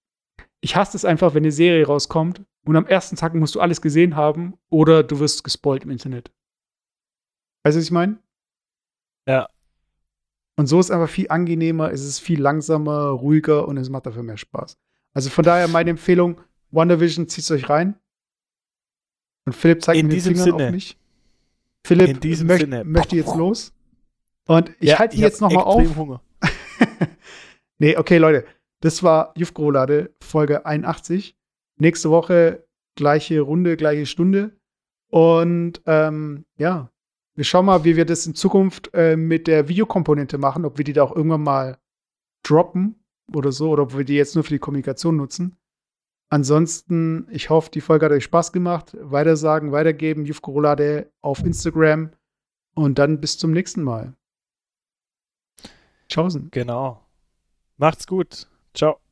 ich hasse es einfach, wenn eine Serie rauskommt und am ersten Tag musst du alles gesehen haben oder du wirst gespoilt im Internet. Weißt du, was ich meine? Ja. Und so ist es einfach viel angenehmer, es ist viel langsamer, ruhiger und es macht dafür mehr Spaß. Also von daher meine Empfehlung, WandaVision, zieht euch rein. Und Philipp zeigt In mir den Fingern Sinne. auf mich. Philipp In diesem möcht, Sinne. möchte jetzt los. Und ich Ja, halte ich jetzt hab noch mal auf. Hunger. nee, okay, Leute. Das war Jufgrolade, Folge 81. Nächste Woche gleiche Runde, gleiche Stunde. Und ähm, ja, wir schauen mal, wie wir das in Zukunft äh, mit der Videokomponente machen, ob wir die da auch irgendwann mal droppen oder so, oder ob wir die jetzt nur für die Kommunikation nutzen. Ansonsten, ich hoffe, die Folge hat euch Spaß gemacht. Weitersagen, weitergeben, Jufgrolade auf Instagram. Und dann bis zum nächsten Mal. Tschaußen. Genau. Macht's gut. Ciao.